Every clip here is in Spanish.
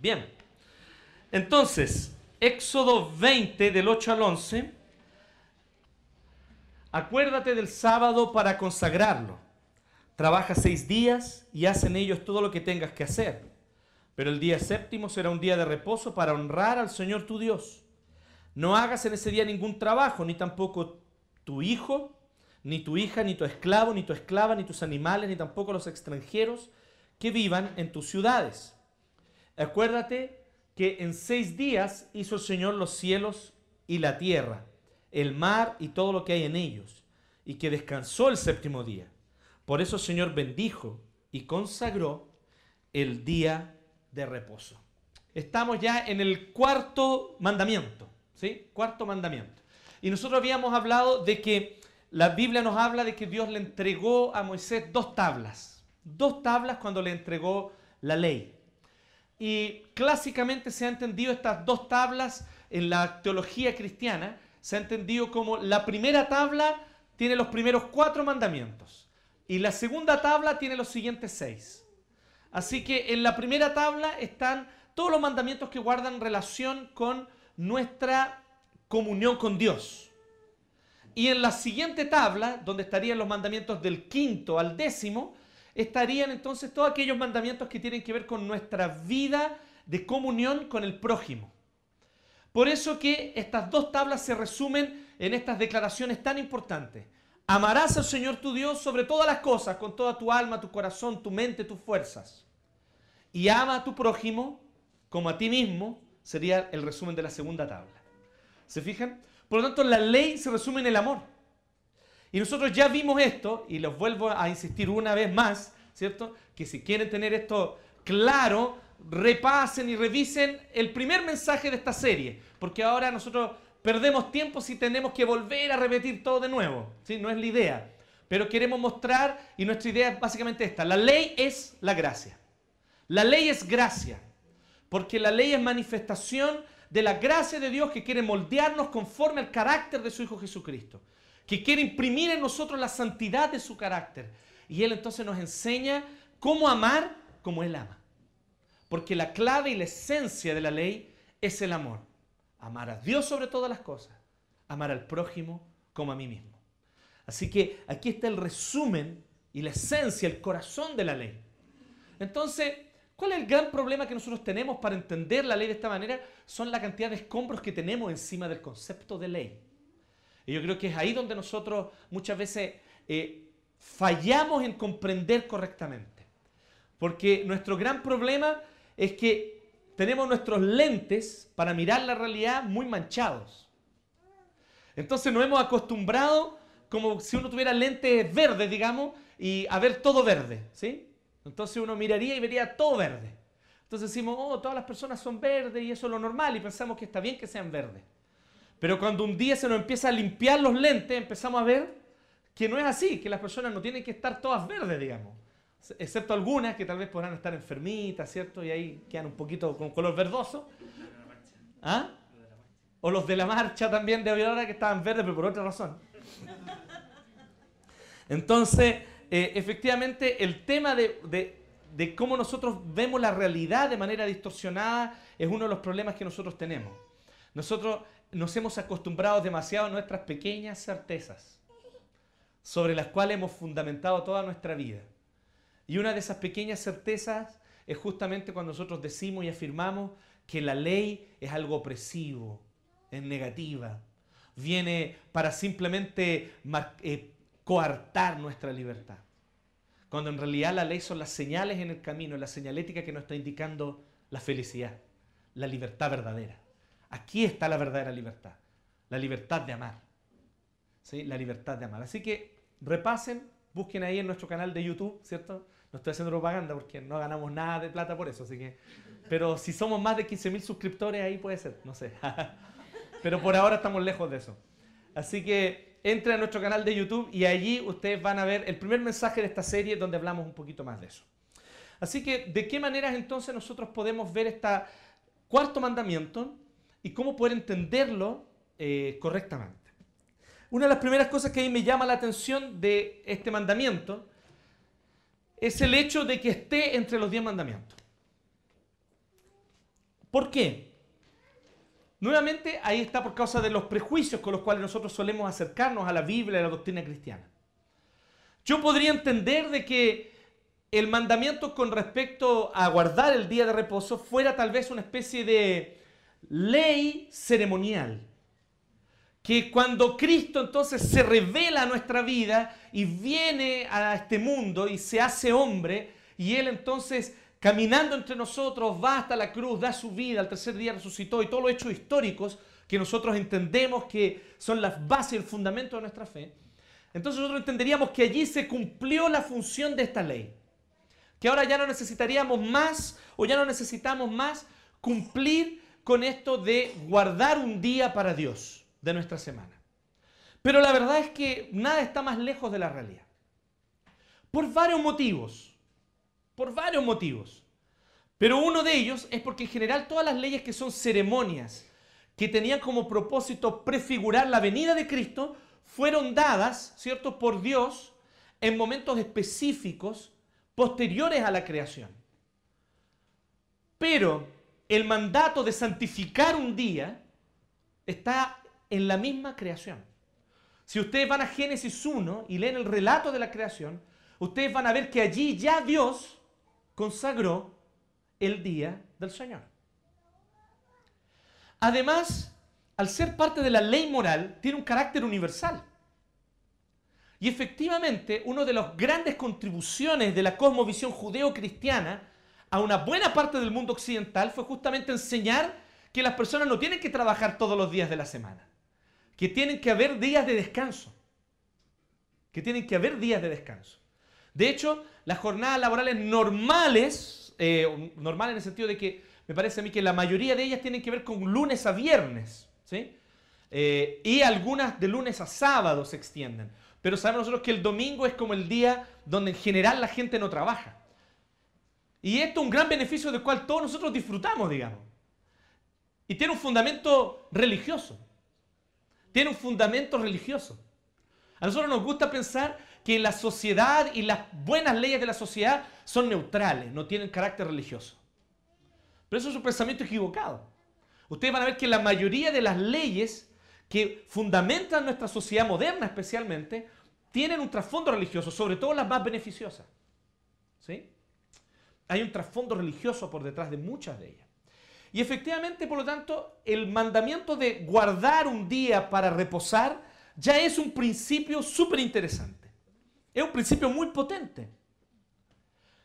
Bien, entonces, Éxodo 20 del 8 al 11, acuérdate del sábado para consagrarlo. Trabaja seis días y haz en ellos todo lo que tengas que hacer. Pero el día séptimo será un día de reposo para honrar al Señor tu Dios. No hagas en ese día ningún trabajo, ni tampoco tu hijo, ni tu hija, ni tu esclavo, ni tu esclava, ni tus animales, ni tampoco los extranjeros que vivan en tus ciudades Acuérdate que en seis días hizo el Señor los cielos y la tierra, el mar y todo lo que hay en ellos, y que descansó el séptimo día. Por eso el Señor bendijo y consagró el día de reposo. Estamos ya en el cuarto mandamiento, ¿sí? Cuarto mandamiento. Y nosotros habíamos hablado de que la Biblia nos habla de que Dios le entregó a Moisés dos tablas. Dos tablas cuando le entregó la ley. Y clásicamente se ha entendido estas dos tablas en la teología cristiana, se ha entendido como la primera tabla tiene los primeros cuatro mandamientos y la segunda tabla tiene los siguientes seis. Así que en la primera tabla están todos los mandamientos que guardan relación con nuestra comunión con Dios. Y en la siguiente tabla, donde estarían los mandamientos del quinto al décimo, estarían entonces todos aquellos mandamientos que tienen que ver con nuestra vida de comunión con el prójimo. Por eso que estas dos tablas se resumen en estas declaraciones tan importantes. Amarás al Señor tu Dios sobre todas las cosas, con toda tu alma, tu corazón, tu mente, tus fuerzas. Y ama a tu prójimo como a ti mismo, sería el resumen de la segunda tabla. ¿Se fijan? Por lo tanto, la ley se resume en el amor. Y nosotros ya vimos esto, y los vuelvo a insistir una vez más, ¿cierto? Que si quieren tener esto claro, repasen y revisen el primer mensaje de esta serie, porque ahora nosotros perdemos tiempo si tenemos que volver a repetir todo de nuevo, ¿sí? No es la idea. Pero queremos mostrar, y nuestra idea es básicamente esta, la ley es la gracia. La ley es gracia, porque la ley es manifestación de la gracia de Dios que quiere moldearnos conforme al carácter de su Hijo Jesucristo que quiere imprimir en nosotros la santidad de su carácter. Y Él entonces nos enseña cómo amar como Él ama. Porque la clave y la esencia de la ley es el amor. Amar a Dios sobre todas las cosas. Amar al prójimo como a mí mismo. Así que aquí está el resumen y la esencia, el corazón de la ley. Entonces, ¿cuál es el gran problema que nosotros tenemos para entender la ley de esta manera? Son la cantidad de escombros que tenemos encima del concepto de ley. Y yo creo que es ahí donde nosotros muchas veces eh, fallamos en comprender correctamente. Porque nuestro gran problema es que tenemos nuestros lentes para mirar la realidad muy manchados. Entonces nos hemos acostumbrado como si uno tuviera lentes verdes, digamos, y a ver todo verde, ¿sí? Entonces uno miraría y vería todo verde. Entonces decimos, oh, todas las personas son verdes y eso es lo normal y pensamos que está bien que sean verdes. Pero cuando un día se nos empieza a limpiar los lentes, empezamos a ver que no es así, que las personas no tienen que estar todas verdes, digamos. Excepto algunas que tal vez podrán estar enfermitas, ¿cierto? Y ahí quedan un poquito con color verdoso. ¿Ah? O los de la marcha también de ahora que estaban verdes, pero por otra razón. Entonces, eh, efectivamente, el tema de, de cómo nosotros vemos la realidad de manera distorsionada es uno de los problemas que nosotros tenemos. Nosotros nos hemos acostumbrado demasiado a nuestras pequeñas certezas sobre las cuales hemos fundamentado toda nuestra vida. Y una de esas pequeñas certezas es justamente cuando nosotros decimos y afirmamos que la ley es algo opresivo, es negativa, viene para simplemente eh, coartar nuestra libertad. Cuando en realidad la ley son las señales en el camino, la señalética que nos está indicando la felicidad, la libertad verdadera. Aquí está la verdadera libertad, la libertad de amar. ¿Sí? La libertad de amar. Así que repasen, busquen ahí en nuestro canal de YouTube, ¿cierto? No estoy haciendo propaganda porque no ganamos nada de plata por eso, así que... Pero si somos más de 15.000 suscriptores, ahí puede ser, no sé. Pero por ahora estamos lejos de eso. Así que entren a nuestro canal de YouTube y allí ustedes van a ver el primer mensaje de esta serie donde hablamos un poquito más de eso. Así que, ¿de qué maneras entonces nosotros podemos ver este cuarto mandamiento? Y cómo poder entenderlo eh, correctamente. Una de las primeras cosas que a mí me llama la atención de este mandamiento es el hecho de que esté entre los diez mandamientos. ¿Por qué? Nuevamente, ahí está por causa de los prejuicios con los cuales nosotros solemos acercarnos a la Biblia y a la doctrina cristiana. Yo podría entender de que el mandamiento con respecto a guardar el día de reposo fuera tal vez una especie de ley ceremonial. Que cuando Cristo entonces se revela a nuestra vida y viene a este mundo y se hace hombre, y Él entonces caminando entre nosotros va hasta la cruz, da su vida, al tercer día resucitó y todos los hechos históricos que nosotros entendemos que son las bases el fundamento de nuestra fe, entonces nosotros entenderíamos que allí se cumplió la función de esta ley. Que ahora ya no necesitaríamos más o ya no necesitamos más cumplir con esto de guardar un día para Dios de nuestra semana. Pero la verdad es que nada está más lejos de la realidad. Por varios motivos. Por varios motivos. Pero uno de ellos es porque en general todas las leyes que son ceremonias, que tenían como propósito prefigurar la venida de Cristo, fueron dadas, ¿cierto?, por Dios en momentos específicos posteriores a la creación. Pero el mandato de santificar un día está en la misma creación. Si ustedes van a Génesis 1 y leen el relato de la creación, ustedes van a ver que allí ya Dios consagró el día del Señor. Además, al ser parte de la ley moral, tiene un carácter universal. Y efectivamente, una de las grandes contribuciones de la cosmovisión judeo-cristiana a una buena parte del mundo occidental fue justamente enseñar que las personas no tienen que trabajar todos los días de la semana, que tienen que haber días de descanso, que tienen que haber días de descanso. De hecho, las jornadas laborales normales, eh, normales en el sentido de que me parece a mí que la mayoría de ellas tienen que ver con lunes a viernes, ¿sí? Eh, y algunas de lunes a sábado se extienden. Pero sabemos nosotros que el domingo es como el día donde en general la gente no trabaja. Y esto es un gran beneficio del cual todos nosotros disfrutamos, digamos. Y tiene un fundamento religioso. Tiene un fundamento religioso. A nosotros nos gusta pensar que la sociedad y las buenas leyes de la sociedad son neutrales, no tienen carácter religioso. Pero eso es un pensamiento equivocado. Ustedes van a ver que la mayoría de las leyes que fundamentan nuestra sociedad moderna especialmente, tienen un trasfondo religioso, sobre todo las más beneficiosas. ¿Sí? Hay un trasfondo religioso por detrás de muchas de ellas. Y efectivamente, por lo tanto, el mandamiento de guardar un día para reposar ya es un principio súper interesante. Es un principio muy potente.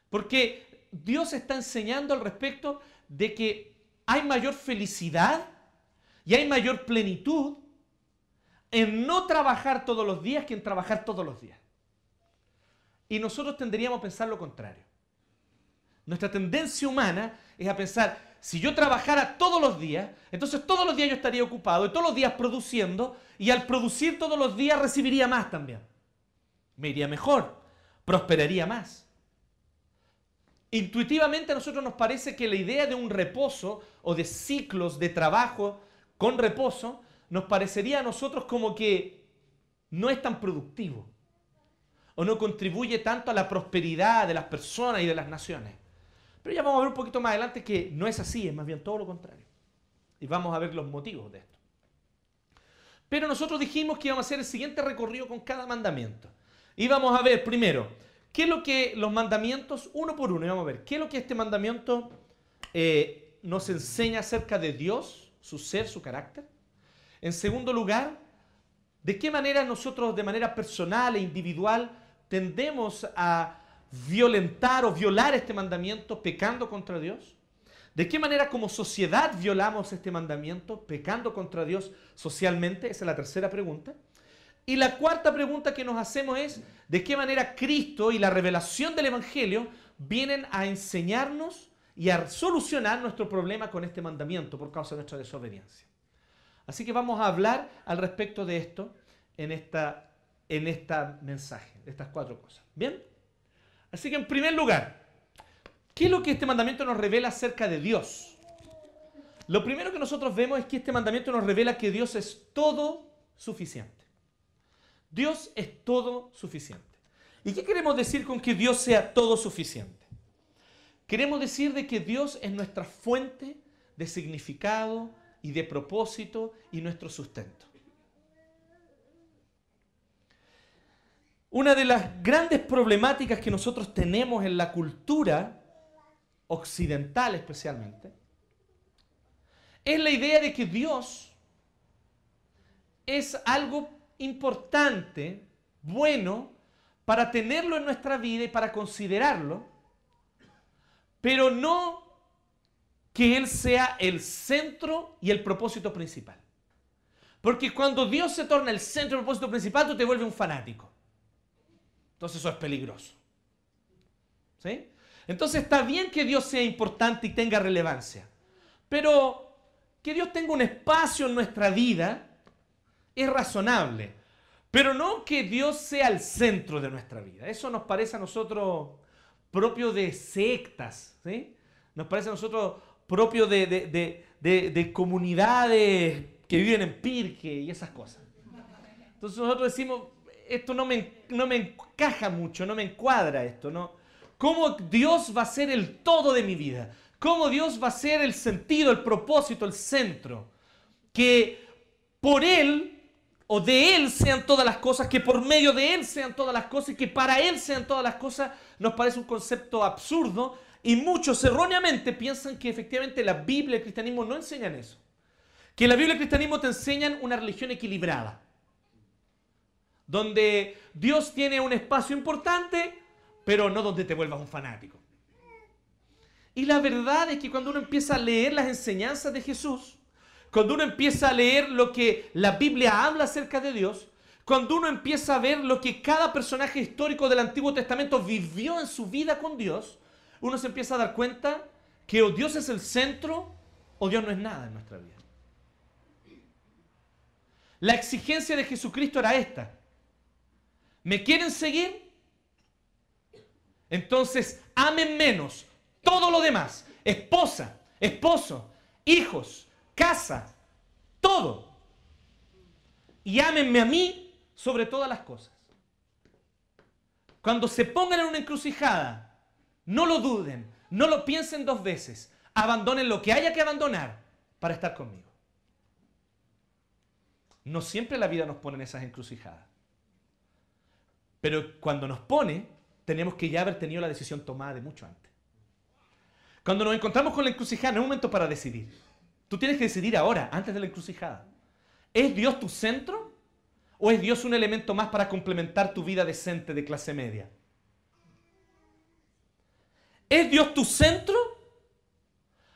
Porque Dios está enseñando al respecto de que hay mayor felicidad y hay mayor plenitud en no trabajar todos los días que en trabajar todos los días. Y nosotros tendríamos a pensar lo contrario. Nuestra tendencia humana es a pensar, si yo trabajara todos los días, entonces todos los días yo estaría ocupado y todos los días produciendo, y al producir todos los días recibiría más también. Me iría mejor, prosperaría más. Intuitivamente a nosotros nos parece que la idea de un reposo o de ciclos de trabajo con reposo nos parecería a nosotros como que no es tan productivo o no contribuye tanto a la prosperidad de las personas y de las naciones. Pero ya vamos a ver un poquito más adelante que no es así, es más bien todo lo contrario. Y vamos a ver los motivos de esto. Pero nosotros dijimos que íbamos a hacer el siguiente recorrido con cada mandamiento. Y vamos a ver primero, ¿qué es lo que los mandamientos, uno por uno, vamos a ver, qué es lo que este mandamiento eh, nos enseña acerca de Dios, su ser, su carácter? En segundo lugar, ¿de qué manera nosotros de manera personal e individual tendemos a violentar o violar este mandamiento pecando contra Dios? ¿De qué manera como sociedad violamos este mandamiento pecando contra Dios socialmente? Esa es la tercera pregunta. Y la cuarta pregunta que nos hacemos es, ¿de qué manera Cristo y la revelación del Evangelio vienen a enseñarnos y a solucionar nuestro problema con este mandamiento por causa de nuestra desobediencia? Así que vamos a hablar al respecto de esto en esta, en esta mensaje, de estas cuatro cosas. ¿Bien? Así que en primer lugar, ¿qué es lo que este mandamiento nos revela acerca de Dios? Lo primero que nosotros vemos es que este mandamiento nos revela que Dios es todo suficiente. Dios es todo suficiente. ¿Y qué queremos decir con que Dios sea todo suficiente? Queremos decir de que Dios es nuestra fuente de significado y de propósito y nuestro sustento. Una de las grandes problemáticas que nosotros tenemos en la cultura occidental especialmente es la idea de que Dios es algo importante, bueno, para tenerlo en nuestra vida y para considerarlo, pero no que Él sea el centro y el propósito principal. Porque cuando Dios se torna el centro y el propósito principal, tú te vuelves un fanático. Entonces eso es peligroso. ¿Sí? Entonces está bien que Dios sea importante y tenga relevancia, pero que Dios tenga un espacio en nuestra vida es razonable, pero no que Dios sea el centro de nuestra vida. Eso nos parece a nosotros propio de sectas, ¿sí? Nos parece a nosotros propio de, comunidades que viven en Pirque y esas cosas. Entonces nosotros decimos, esto no me, no me encaja mucho, no me encuadra esto, ¿no? ¿Cómo Dios va a ser el todo de mi vida? ¿Cómo Dios va a ser el sentido, el propósito, el centro? Que por Él o de Él sean todas las cosas, que por medio de Él sean todas las cosas y que para Él sean todas las cosas, nos parece un concepto absurdo y muchos erróneamente piensan que efectivamente la Biblia y el cristianismo no enseñan eso. Que la Biblia y el cristianismo te enseñan una religión equilibrada. Donde Dios tiene un espacio importante, pero no donde te vuelvas un fanático. Y la verdad es que cuando uno empieza a leer las enseñanzas de Jesús, cuando uno empieza a leer lo que la Biblia habla acerca de Dios, cuando uno empieza a ver lo que cada personaje histórico del Antiguo Testamento vivió en su vida con Dios, uno se empieza a dar cuenta que o Dios es el centro o Dios no es nada en nuestra vida. La exigencia de Jesucristo era esta. ¿Me quieren seguir? Entonces amen menos todo lo demás. Esposa, esposo, hijos, casa, todo. Y ámenme a mí sobre todas las cosas. Cuando se pongan en una encrucijada no lo duden, no lo piensen dos veces. Abandonen lo que haya que abandonar para estar conmigo. No siempre la vida nos pone en esas encrucijadas. Pero cuando nos pone, tenemos que ya haber tenido la decisión tomada de mucho antes. Cuando nos encontramos con la encrucijada, no es momento para decidir. Tú tienes que decidir ahora, antes de la encrucijada. ¿Es Dios tu centro? ¿O es Dios un elemento más para complementar tu vida decente de clase media? ¿Es Dios tu centro?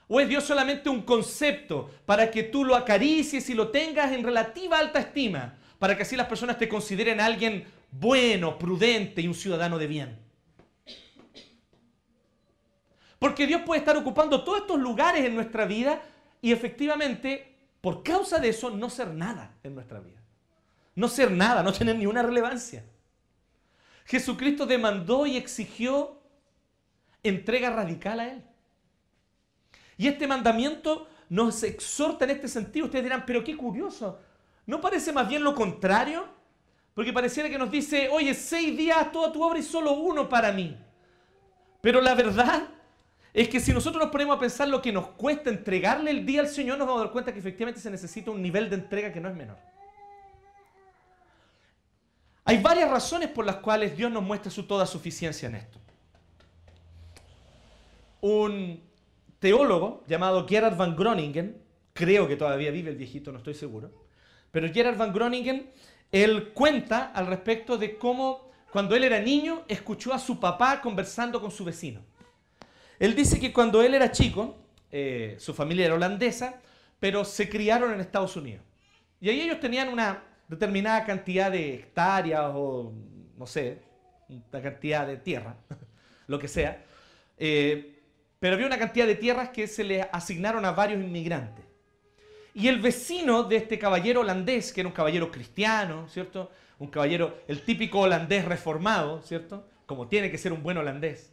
¿O es Dios solamente un concepto para que tú lo acaricies y lo tengas en relativa alta estima? Para que así las personas te consideren alguien bueno, prudente y un ciudadano de bien. Porque Dios puede estar ocupando todos estos lugares en nuestra vida y efectivamente, por causa de eso, no ser nada en nuestra vida. No ser nada, no tener ni una relevancia. Jesucristo demandó y exigió entrega radical a Él. Y este mandamiento nos exhorta en este sentido. Ustedes dirán, pero qué curioso. ¿No parece más bien lo contrario? Porque pareciera que nos dice, oye, seis días toda tu obra y solo uno para mí. Pero la verdad es que si nosotros nos ponemos a pensar lo que nos cuesta entregarle el día al Señor, nos vamos a dar cuenta que efectivamente se necesita un nivel de entrega que no es menor. Hay varias razones por las cuales Dios nos muestra su toda suficiencia en esto un teólogo llamado Gerard van Groningen, creo que todavía vive el viejito, no estoy seguro, pero Gerard van Groningen, él cuenta al respecto de cómo cuando él era niño escuchó a su papá conversando con su vecino. Él dice que cuando él era chico, eh, su familia era holandesa, pero se criaron en Estados Unidos. Y ahí ellos tenían una determinada cantidad de hectáreas o, no sé, una cantidad de tierra, lo que sea. Eh, pero había una cantidad de tierras que se le asignaron a varios inmigrantes. Y el vecino de este caballero holandés, que era un caballero cristiano, ¿cierto? Un caballero, el típico holandés reformado, ¿cierto? Como tiene que ser un buen holandés.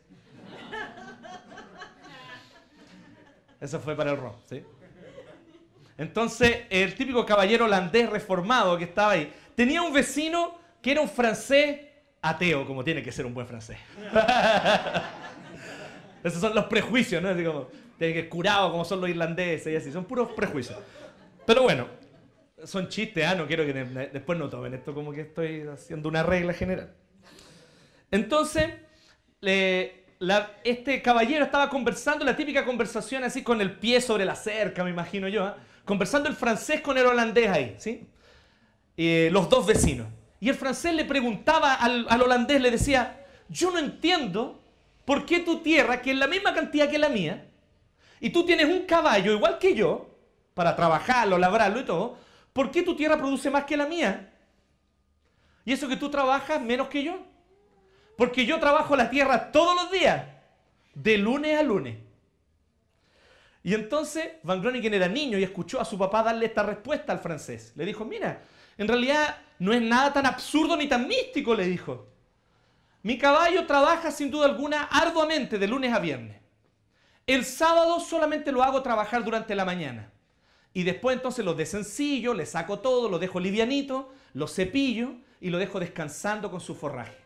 Eso fue para el ron, ¿sí? Entonces, el típico caballero holandés reformado que estaba ahí, tenía un vecino que era un francés ateo, como tiene que ser un buen francés. Esos son los prejuicios, ¿no? Tiene que curado como son los irlandeses y así. Son puros prejuicios. Pero bueno, son chistes, ah, no quiero que después no tomen esto como que estoy haciendo una regla general. Entonces, este caballero estaba conversando, la típica conversación así con el pie sobre la cerca, me imagino yo, ¿ah? conversando el francés con el holandés ahí, ¿sí? los dos vecinos. Y el francés le preguntaba al, al holandés, le decía, yo no entiendo por qué tu tierra, que es la misma cantidad que la mía, y tú tienes un caballo igual que yo, para trabajarlo, labrarlo y todo, ¿por qué tu tierra produce más que la mía? Y eso que tú trabajas menos que yo. Porque yo trabajo la tierra todos los días, de lunes a lunes. Y entonces Van Groningen era niño y escuchó a su papá darle esta respuesta al francés. Le dijo, mira, en realidad no es nada tan absurdo ni tan místico, le dijo. Mi caballo trabaja sin duda alguna arduamente de lunes a viernes. El sábado solamente lo hago trabajar durante la mañana. Y después entonces lo desencillo, le saco todo, lo dejo livianito, lo cepillo y lo dejo descansando con su forraje.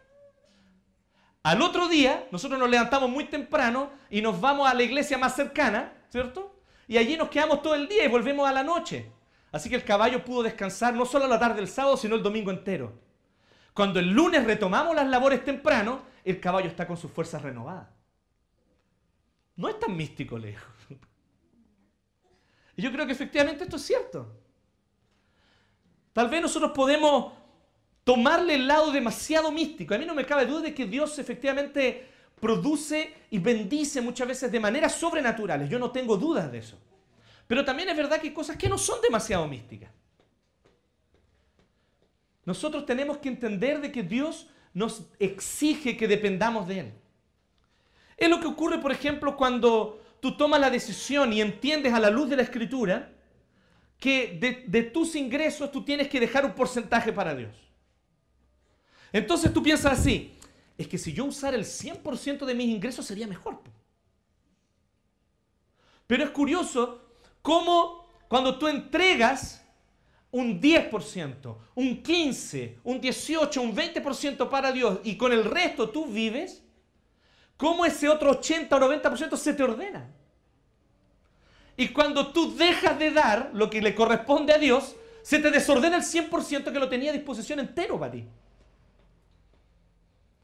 Al otro día, nosotros nos levantamos muy temprano y nos vamos a la iglesia más cercana, ¿cierto? Y allí nos quedamos todo el día y volvemos a la noche. Así que el caballo pudo descansar no solo la tarde del sábado, sino el domingo entero. Cuando el lunes retomamos las labores temprano, el caballo está con sus fuerzas renovadas. No es tan místico, lejos. Y yo creo que efectivamente esto es cierto. Tal vez nosotros podemos tomarle el lado demasiado místico. A mí no me cabe duda de que Dios efectivamente produce y bendice muchas veces de maneras sobrenaturales. Yo no tengo dudas de eso. Pero también es verdad que hay cosas que no son demasiado místicas. Nosotros tenemos que entender de que Dios nos exige que dependamos de Él. Es lo que ocurre, por ejemplo, cuando tú tomas la decisión y entiendes a la luz de la escritura que de, tus ingresos tú tienes que dejar un porcentaje para Dios. Entonces tú piensas así, es que si yo usara el 100% de mis ingresos sería mejor. Pero es curioso cómo cuando tú entregas un 10%, un 15%, un 18%, un 20% para Dios y con el resto tú vives, cómo ese otro 80 o 90% se te ordena. Y cuando tú dejas de dar lo que le corresponde a Dios, se te desordena el 100% que lo tenía a disposición entero para ti.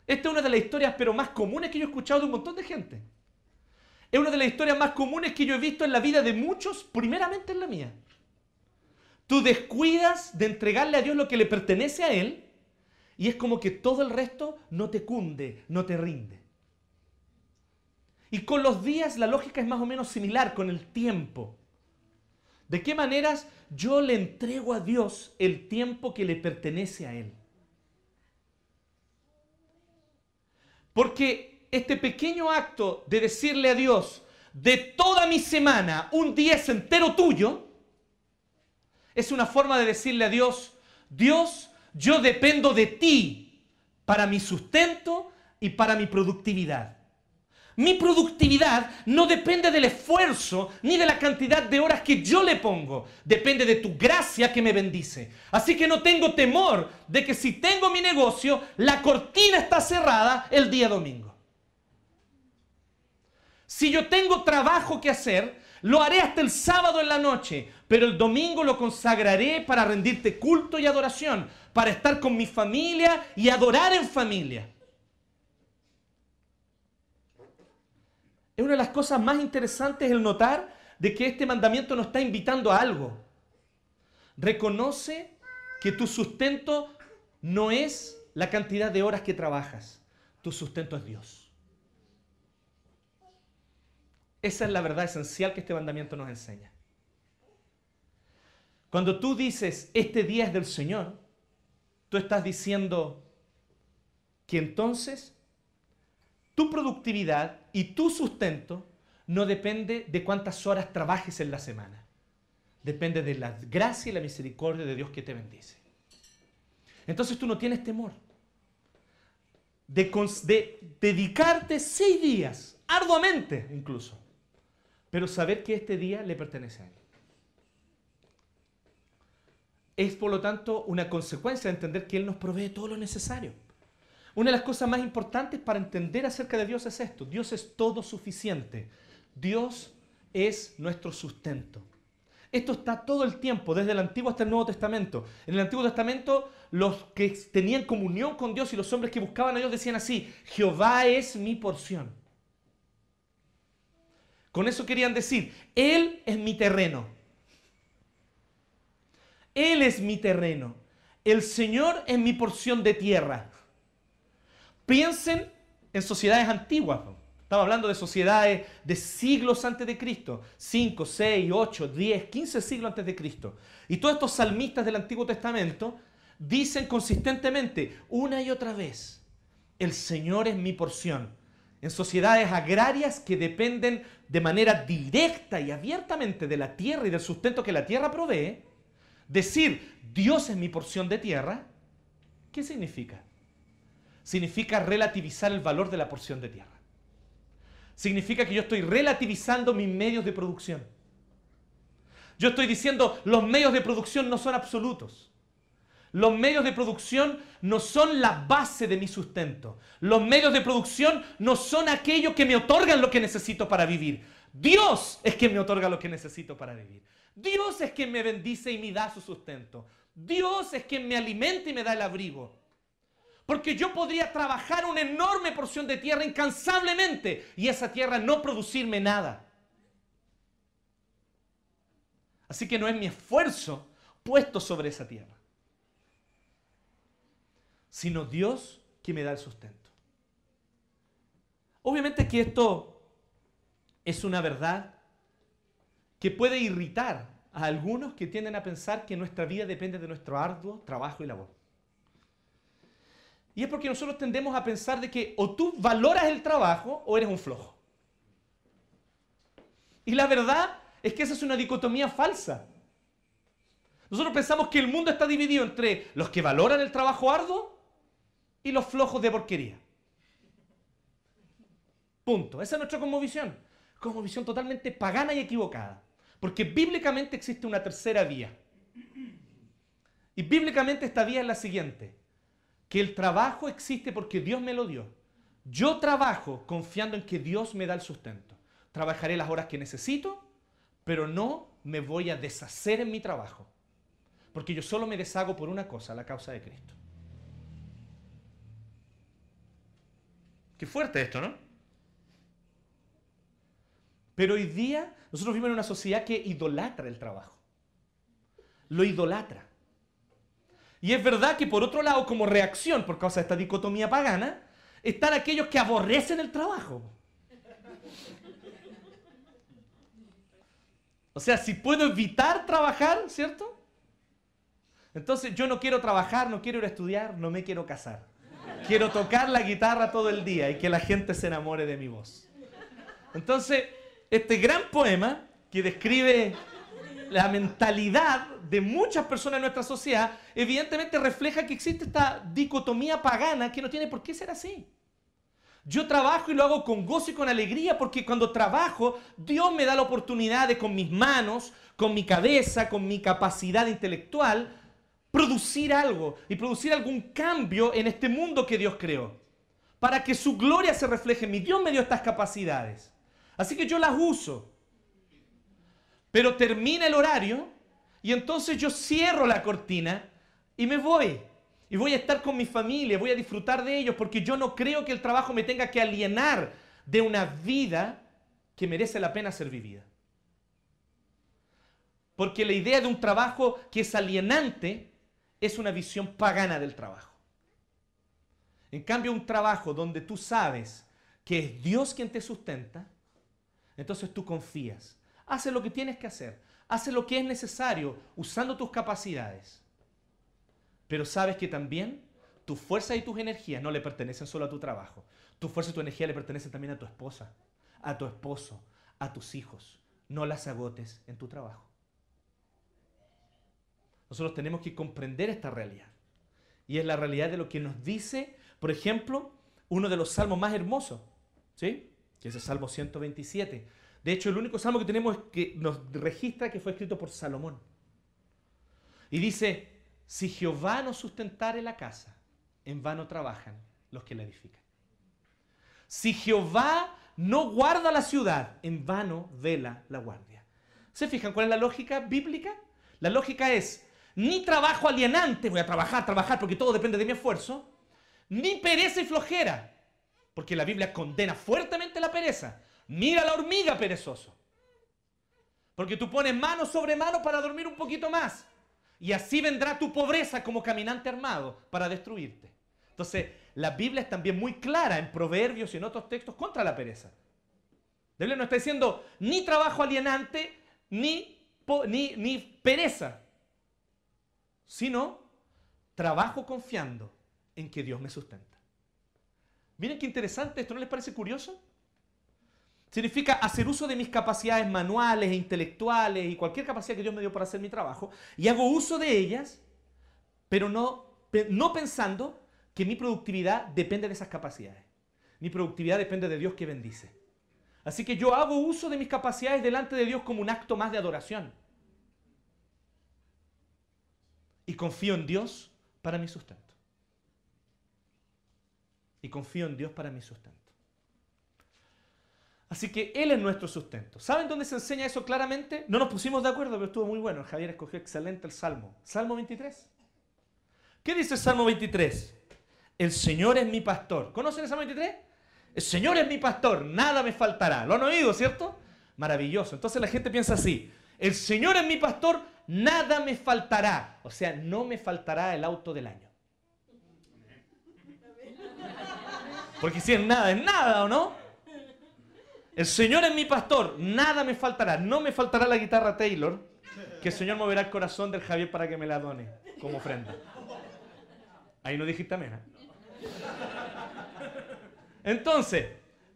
Esta es una de las historias pero más comunes que yo he escuchado de un montón de gente. Es una de las historias más comunes que yo he visto en la vida de muchos, primeramente en la mía. Tú descuidas de entregarle a Dios lo que le pertenece a Él y es como que todo el resto no te cunde, no te rinde. Y con los días la lógica es más o menos similar con el tiempo. ¿De qué maneras yo le entrego a Dios el tiempo que le pertenece a Él? Porque este pequeño acto de decirle a Dios, de toda mi semana, un día es entero tuyo, es una forma de decirle a Dios, Dios, yo dependo de ti para mi sustento y para mi productividad. Mi productividad no depende del esfuerzo ni de la cantidad de horas que yo le pongo. Depende de tu gracia que me bendice. Así que no tengo temor de que si tengo mi negocio, la cortina está cerrada el día domingo. Si yo tengo trabajo que hacer, lo haré hasta el sábado en la noche, pero el domingo lo consagraré para rendirte culto y adoración, para estar con mi familia y adorar en familia. Es una de las cosas más interesantes el notar de que este mandamiento nos está invitando a algo. Reconoce que tu sustento no es la cantidad de horas que trabajas, tu sustento es Dios. Esa es la verdad esencial que este mandamiento nos enseña. Cuando tú dices, este día es del Señor, tú estás diciendo que entonces tu productividad y tu sustento no depende de cuántas horas trabajes en la semana. Depende de la gracia y la misericordia de Dios que te bendice. Entonces tú no tienes temor de, de dedicarte seis días, arduamente incluso, pero saber que este día le pertenece a Él. Es por lo tanto una consecuencia de entender que Él nos provee todo lo necesario. Una de las cosas más importantes para entender acerca de Dios es esto. Dios es todo suficiente. Dios es nuestro sustento. Esto está todo el tiempo, desde el Antiguo hasta el Nuevo Testamento. En el Antiguo Testamento, los que tenían comunión con Dios y los hombres que buscaban a Dios decían así, Jehová es mi porción. Con eso querían decir, Él es mi terreno. Él es mi terreno. El Señor es mi porción de tierra. Piensen en sociedades antiguas. Estamos hablando de sociedades de siglos antes de Cristo. 5, 6, 8, 10, 15 siglos antes de Cristo. Y todos estos salmistas del Antiguo Testamento dicen consistentemente, una y otra vez, el Señor es mi porción. En sociedades agrarias que dependen de manera directa y abiertamente de la tierra y del sustento que la tierra provee, decir, Dios es mi porción de tierra, ¿qué significa? Significa relativizar el valor de la porción de tierra. Significa que yo estoy relativizando mis medios de producción. Yo estoy diciendo, los medios de producción no son absolutos. Los medios de producción no son la base de mi sustento. Los medios de producción no son aquellos que me otorgan lo que necesito para vivir. Dios es quien me otorga lo que necesito para vivir. Dios es quien me bendice y me da su sustento. Dios es quien me alimenta y me da el abrigo. Porque yo podría trabajar una enorme porción de tierra incansablemente y esa tierra no producirme nada. Así que no es mi esfuerzo puesto sobre esa tierra, sino Dios que me da el sustento. Obviamente que esto es una verdad que puede irritar a algunos que tienden a pensar que nuestra vida depende de nuestro arduo trabajo y labor. Y es porque nosotros tendemos a pensar de que o tú valoras el trabajo o eres un flojo. Y la verdad es que esa es una dicotomía falsa. Nosotros pensamos que el mundo está dividido entre los que valoran el trabajo arduo y los flojos de porquería. Punto. Esa es nuestra cosmovisión. Cosmovisión totalmente pagana y equivocada. Porque bíblicamente existe una tercera vía. Y bíblicamente esta vía es la siguiente. Que el trabajo existe porque Dios me lo dio. Yo trabajo confiando en que Dios me da el sustento. Trabajaré las horas que necesito, pero no me voy a deshacer en mi trabajo. Porque yo solo me deshago por una cosa, la causa de Cristo. Qué fuerte esto, ¿no? Pero hoy día nosotros vivimos en una sociedad que idolatra el trabajo. Lo idolatra. Y es verdad que por otro lado, como reacción por causa de esta dicotomía pagana, están aquellos que aborrecen el trabajo. O sea, si puedo evitar trabajar, ¿cierto? Entonces yo no quiero trabajar, no quiero ir a estudiar, no me quiero casar. Quiero tocar la guitarra todo el día y que la gente se enamore de mi voz. Entonces, este gran poema que describe la mentalidad de muchas personas en nuestra sociedad, evidentemente refleja que existe esta dicotomía pagana que no tiene por qué ser así. Yo trabajo y lo hago con gozo y con alegría porque cuando trabajo, Dios me da la oportunidad de con mis manos, con mi cabeza, con mi capacidad intelectual, producir algo y producir algún cambio en este mundo que Dios creó. Para que su gloria se refleje en mí. Dios me dio estas capacidades. Así que yo las uso. Pero termina el horario y entonces yo cierro la cortina y me voy. Y voy a estar con mi familia, voy a disfrutar de ellos porque yo no creo que el trabajo me tenga que alienar de una vida que merece la pena ser vivida. Porque la idea de un trabajo que es alienante es una visión pagana del trabajo. En cambio, un trabajo donde tú sabes que es Dios quien te sustenta, entonces tú confías. Hace lo que tienes que hacer. Hace lo que es necesario usando tus capacidades. Pero sabes que también tu fuerza y tus energías no le pertenecen solo a tu trabajo. Tu fuerza y tu energía le pertenecen también a tu esposa, a tu esposo, a tus hijos. No las agotes en tu trabajo. Nosotros tenemos que comprender esta realidad. Y es la realidad de lo que nos dice, por ejemplo, uno de los salmos más hermosos. ¿Sí? que es el Salmo 127. De hecho, el único salmo que tenemos es que nos registra que fue escrito por Salomón. Y dice, si Jehová no sustentare la casa, en vano trabajan los que la edifican. Si Jehová no guarda la ciudad, en vano vela la guardia. ¿Se fijan cuál es la lógica bíblica? La lógica es, ni trabajo alienante, voy a trabajar, trabajar, porque todo depende de mi esfuerzo, ni pereza y flojera, porque la Biblia condena fuertemente la pereza. Mira la hormiga perezoso. Porque tú pones mano sobre mano para dormir un poquito más. Y así vendrá tu pobreza como caminante armado para destruirte. Entonces, la Biblia es también muy clara en proverbios y en otros textos contra la pereza. La Biblia no está diciendo ni trabajo alienante, ni, ni, ni pereza, sino trabajo confiando en que Dios me sustenta. Miren qué interesante, ¿esto no les parece curioso? Significa hacer uso de mis capacidades manuales e intelectuales y cualquier capacidad que Dios me dio para hacer mi trabajo y hago uso de ellas, pero no, no pensando que mi productividad depende de esas capacidades. Mi productividad depende de Dios que bendice. Así que yo hago uso de mis capacidades delante de Dios como un acto más de adoración. Y confío en Dios para mi sustento. Y confío en Dios para mi sustento. Así que Él es nuestro sustento. ¿Saben dónde se enseña eso claramente? No nos pusimos de acuerdo, pero estuvo muy bueno. Javier escogió excelente el Salmo. Salmo 23. ¿Qué dice el Salmo 23? El Señor es mi pastor. ¿Conocen el Salmo 23? El Señor es mi pastor, nada me faltará. ¿Lo han oído, cierto? Maravilloso. Entonces la gente piensa así. El Señor es mi pastor, nada me faltará. O sea, no me faltará el auto del año. Porque si es nada, es nada, ¿o no? El Señor es mi pastor, nada me faltará. No me faltará la guitarra Taylor, que el Señor moverá el corazón del Javier para que me la done como ofrenda. Ahí no dijiste amén. ¿eh? Entonces,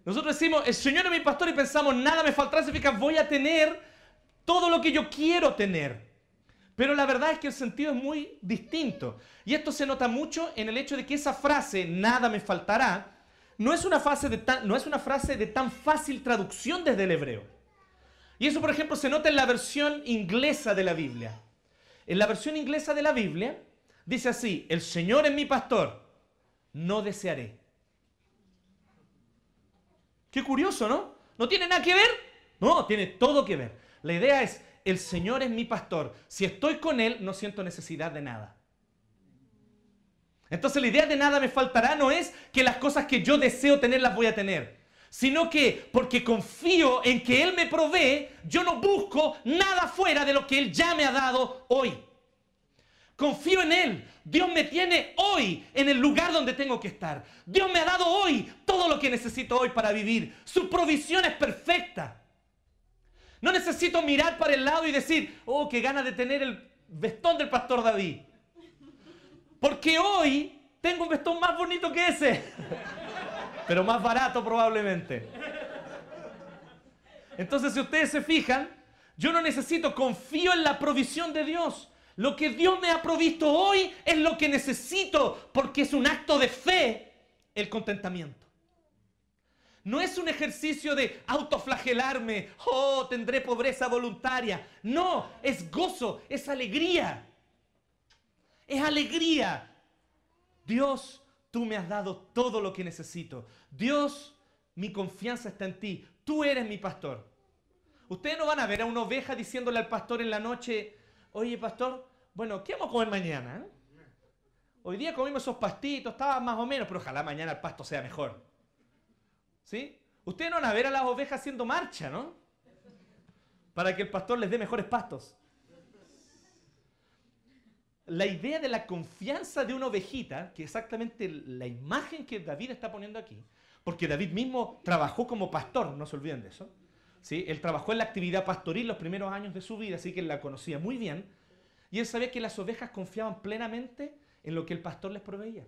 nosotros decimos, el Señor es mi pastor y pensamos, nada me faltará, significa voy a tener todo lo que yo quiero tener. Pero la verdad es que el sentido es muy distinto. Y esto se nota mucho en el hecho de que esa frase, nada me faltará, no es una, de tan, frase de tan fácil traducción desde el hebreo. Y eso, por ejemplo, se nota en la versión inglesa de la Biblia. En la versión inglesa de la Biblia dice así, el Señor es mi pastor, no desearé. Qué curioso, ¿no? ¿No tiene nada que ver? No, tiene todo que ver. La idea es, el Señor es mi pastor. Si estoy con Él, no siento necesidad de nada. Entonces la idea de nada me faltará no es que las cosas que yo deseo tener las voy a tener, sino que porque confío en que Él me provee, yo no busco nada fuera de lo que Él ya me ha dado hoy. Confío en Él. Dios me tiene hoy en el lugar donde tengo que estar. Dios me ha dado hoy todo lo que necesito hoy para vivir. Su provisión es perfecta. No necesito mirar para el lado y decir, oh, qué gana de tener el vestón del pastor David. Porque hoy tengo un vestón más bonito que ese. Pero más barato probablemente. Entonces, si ustedes se fijan, yo no necesito, confío en la provisión de Dios. Lo que Dios me ha provisto hoy es lo que necesito porque es un acto de fe el contentamiento. No es un ejercicio de autoflagelarme, oh, tendré pobreza voluntaria. No, es gozo, es alegría es alegría. Dios, tú me has dado todo lo que necesito. Dios, mi confianza está en ti. Tú eres mi pastor. Ustedes no van a ver a una oveja diciéndole al pastor en la noche, oye pastor, bueno, ¿qué vamos a comer mañana? Hoy día comimos esos pastitos, estaba más o menos, pero ojalá mañana el pasto sea mejor. ¿Sí? Ustedes no van a ver a las ovejas haciendo marcha, ¿no? Para que el pastor les dé mejores pastos la idea de la confianza de una ovejita, que es exactamente la imagen que David está poniendo aquí, porque David mismo trabajó como pastor, no se olviden de eso. ¿sí? Él trabajó en la actividad pastoril los primeros años de su vida, así que él la conocía muy bien. Y él sabía que las ovejas confiaban plenamente en lo que el pastor les proveía.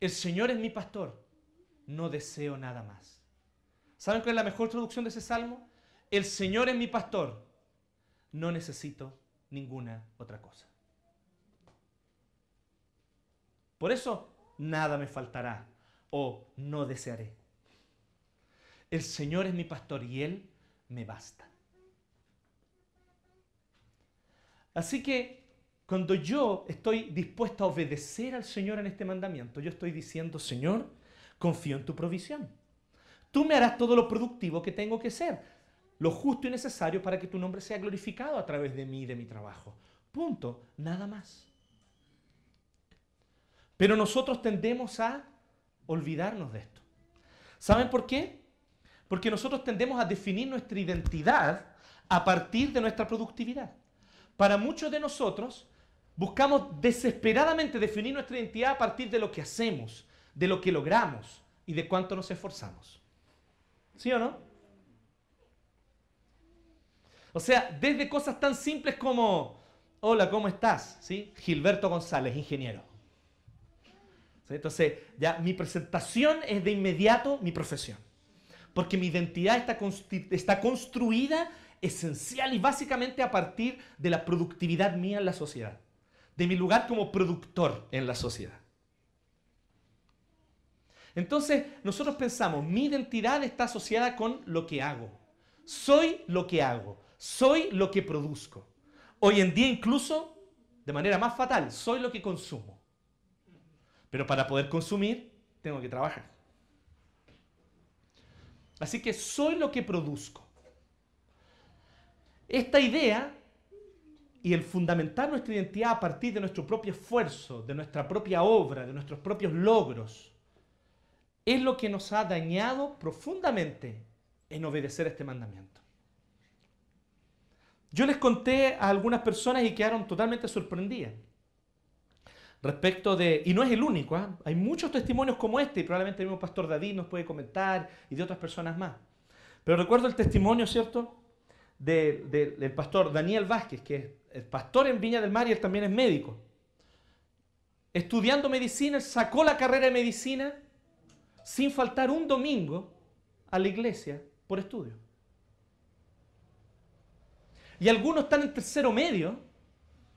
El Señor es mi pastor, no deseo nada más. ¿Saben cuál es la mejor traducción de ese salmo? El Señor es mi pastor, no necesito ninguna otra cosa. Por eso nada me faltará o no desearé. El Señor es mi pastor y Él me basta. Así que cuando yo estoy dispuesto a obedecer al Señor en este mandamiento, yo estoy diciendo, Señor, confío en tu provisión. Tú me harás todo lo productivo que tengo que ser, lo justo y necesario para que tu nombre sea glorificado a través de mí y de mi trabajo. Punto, nada más. Pero nosotros tendemos a olvidarnos de esto. ¿Saben por qué? Porque nosotros tendemos a definir nuestra identidad a partir de nuestra productividad. Para muchos de nosotros, buscamos desesperadamente definir nuestra identidad a partir de lo que hacemos, de lo que logramos y de cuánto nos esforzamos. ¿Sí o no? O sea, desde cosas tan simples como, hola, ¿cómo estás? ¿Sí? Gilberto González, ingeniero. Entonces, ya mi presentación es de inmediato mi profesión. Porque mi identidad está, está construida esencial y básicamente a partir de la productividad mía en la sociedad. De mi lugar como productor en la sociedad. Entonces, nosotros pensamos, mi identidad está asociada con lo que hago. Soy lo que hago. Soy lo que produzco. Hoy en día incluso, de manera más fatal, soy lo que consumo. Pero para poder consumir, tengo que trabajar. Así que soy lo que produzco. Esta idea y el fundamentar nuestra identidad a partir de nuestro propio esfuerzo, de nuestra propia obra, de nuestros propios logros, es lo que nos ha dañado profundamente en obedecer este mandamiento. Yo les conté a algunas personas y quedaron totalmente sorprendidas respecto de, y no es el único, ¿ah? hay muchos testimonios como este, y probablemente el mismo pastor David nos puede comentar, y de otras personas más. Pero recuerdo el testimonio, ¿cierto?, del pastor Daniel Vázquez, que es pastor en Viña del Mar y él también es médico. Estudiando medicina, sacó la carrera de medicina sin faltar un domingo a la iglesia por estudio. Y algunos están en tercero medio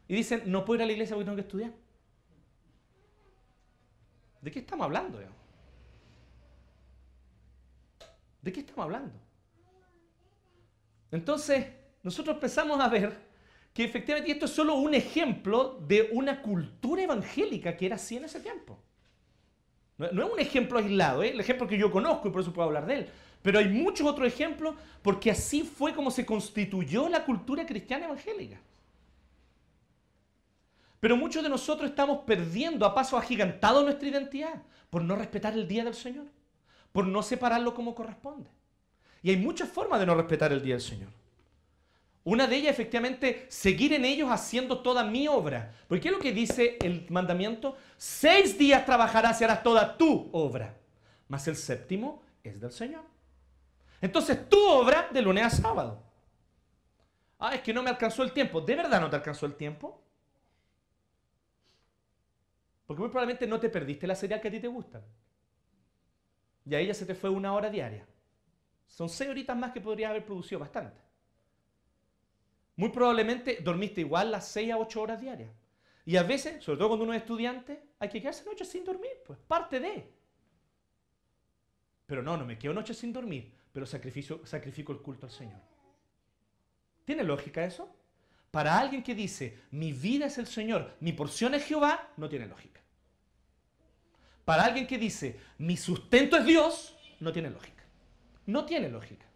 y dicen, no puedo ir a la iglesia porque tengo que estudiar. ¿De qué estamos hablando? ¿De qué estamos hablando? Entonces, nosotros empezamos a ver que efectivamente esto es solo un ejemplo de una cultura evangélica que era así en ese tiempo. No, es un ejemplo aislado, ¿eh? el ejemplo que yo conozco y por eso puedo hablar de él. Pero hay muchos otros ejemplos porque así fue como se constituyó la cultura cristiana evangélica. Pero muchos de nosotros estamos perdiendo a paso agigantado nuestra identidad por no respetar el día del Señor, por no separarlo como corresponde. Y hay muchas formas de no respetar el día del Señor. Una de ellas, efectivamente, seguir en ellos haciendo toda mi obra. Porque ¿qué es lo que dice el mandamiento? Seis días trabajarás y harás toda tu obra. Mas el séptimo es del Señor. Entonces, tu obra de lunes a sábado. Ah, es que no me alcanzó el tiempo. ¿De verdad no te alcanzó el tiempo? Porque muy probablemente no te perdiste la serie que a ti te gusta. Y a ella se te fue una hora diaria. Son seis horitas más que podrías haber producido bastante. Muy probablemente dormiste igual las 6 a 8 horas diarias. Y a veces, sobre todo cuando uno es estudiante, hay que quedarse noches sin dormir, pues parte de. Pero no, no me quedo noches sin dormir, pero sacrifico, sacrifico el culto al Señor. ¿Tiene lógica eso? Para alguien que dice, mi vida es el Señor, mi porción es Jehová, no tiene lógica. Para alguien que dice, mi sustento es Dios, no tiene lógica. No tiene lógica.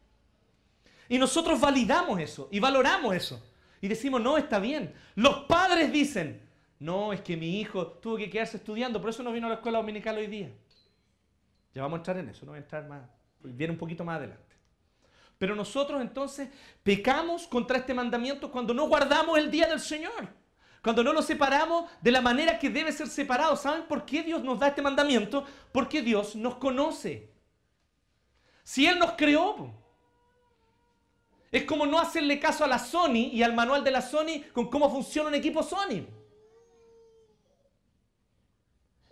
Y nosotros validamos eso y valoramos eso. Y decimos, no, está bien. Los padres dicen, no, es que mi hijo tuvo que quedarse estudiando, por eso no vino a la escuela dominical hoy día. Ya vamos a entrar en eso, no voy a entrar más. Viene un poquito más adelante. Pero nosotros entonces pecamos contra este mandamiento cuando no guardamos el día del Señor. Cuando no lo separamos de la manera que debe ser separado. ¿Saben por qué Dios nos da este mandamiento? Porque Dios nos conoce. Si Él nos creó, es como no hacerle caso a la Sony y al manual de la Sony con cómo funciona un equipo Sony.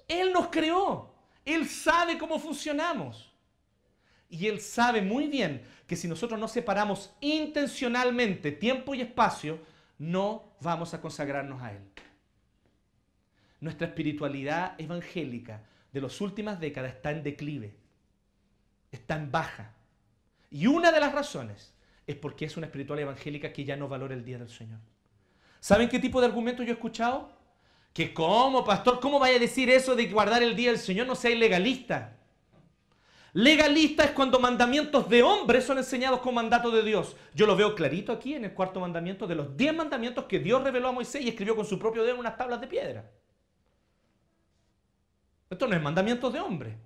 Él nos creó. Él sabe cómo funcionamos. Y Él sabe muy bien que si nosotros no separamos intencionalmente tiempo y espacio, no vamos a consagrarnos a Él. Nuestra espiritualidad evangélica de las últimas décadas está en declive, está en baja. Y una de las razones es porque es una espiritual evangélica que ya no valora el día del Señor. ¿Saben qué tipo de argumento yo he escuchado? Que cómo, pastor, ¿cómo vaya a decir eso de guardar el día del Señor? No sea ilegalista. Legalista es cuando mandamientos de hombres son enseñados con mandato de Dios. Yo lo veo clarito aquí en el cuarto mandamiento de los diez mandamientos que Dios reveló a Moisés y escribió con su propio dedo en unas tablas de piedra. Esto no es mandamientos de hombre.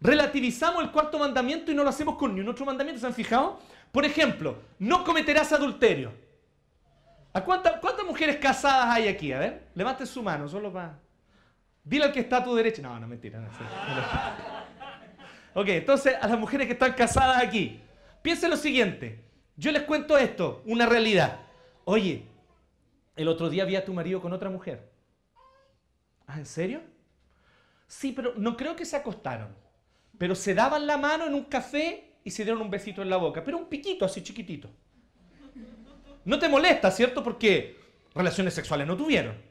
Relativizamos el cuarto mandamiento y no lo hacemos con ni un otro mandamiento. ¿Se han fijado? Por ejemplo, no cometerás adulterio. ¿A cuántas mujeres casadas hay aquí? A ver, levanten su mano, solo para... Dile al que está a tu derecha. No, no, mentira. No, ok, entonces a las mujeres que están casadas aquí, piensen lo siguiente. Yo les cuento esto, una realidad. Oye, el otro día vi a tu marido con otra mujer. ¿Ah, en serio? Sí, pero no creo que se acostaron. Pero se daban la mano en un café y se dieron un besito en la boca. Pero un piquito así chiquitito. No te molesta, ¿cierto? Porque relaciones sexuales no tuvieron.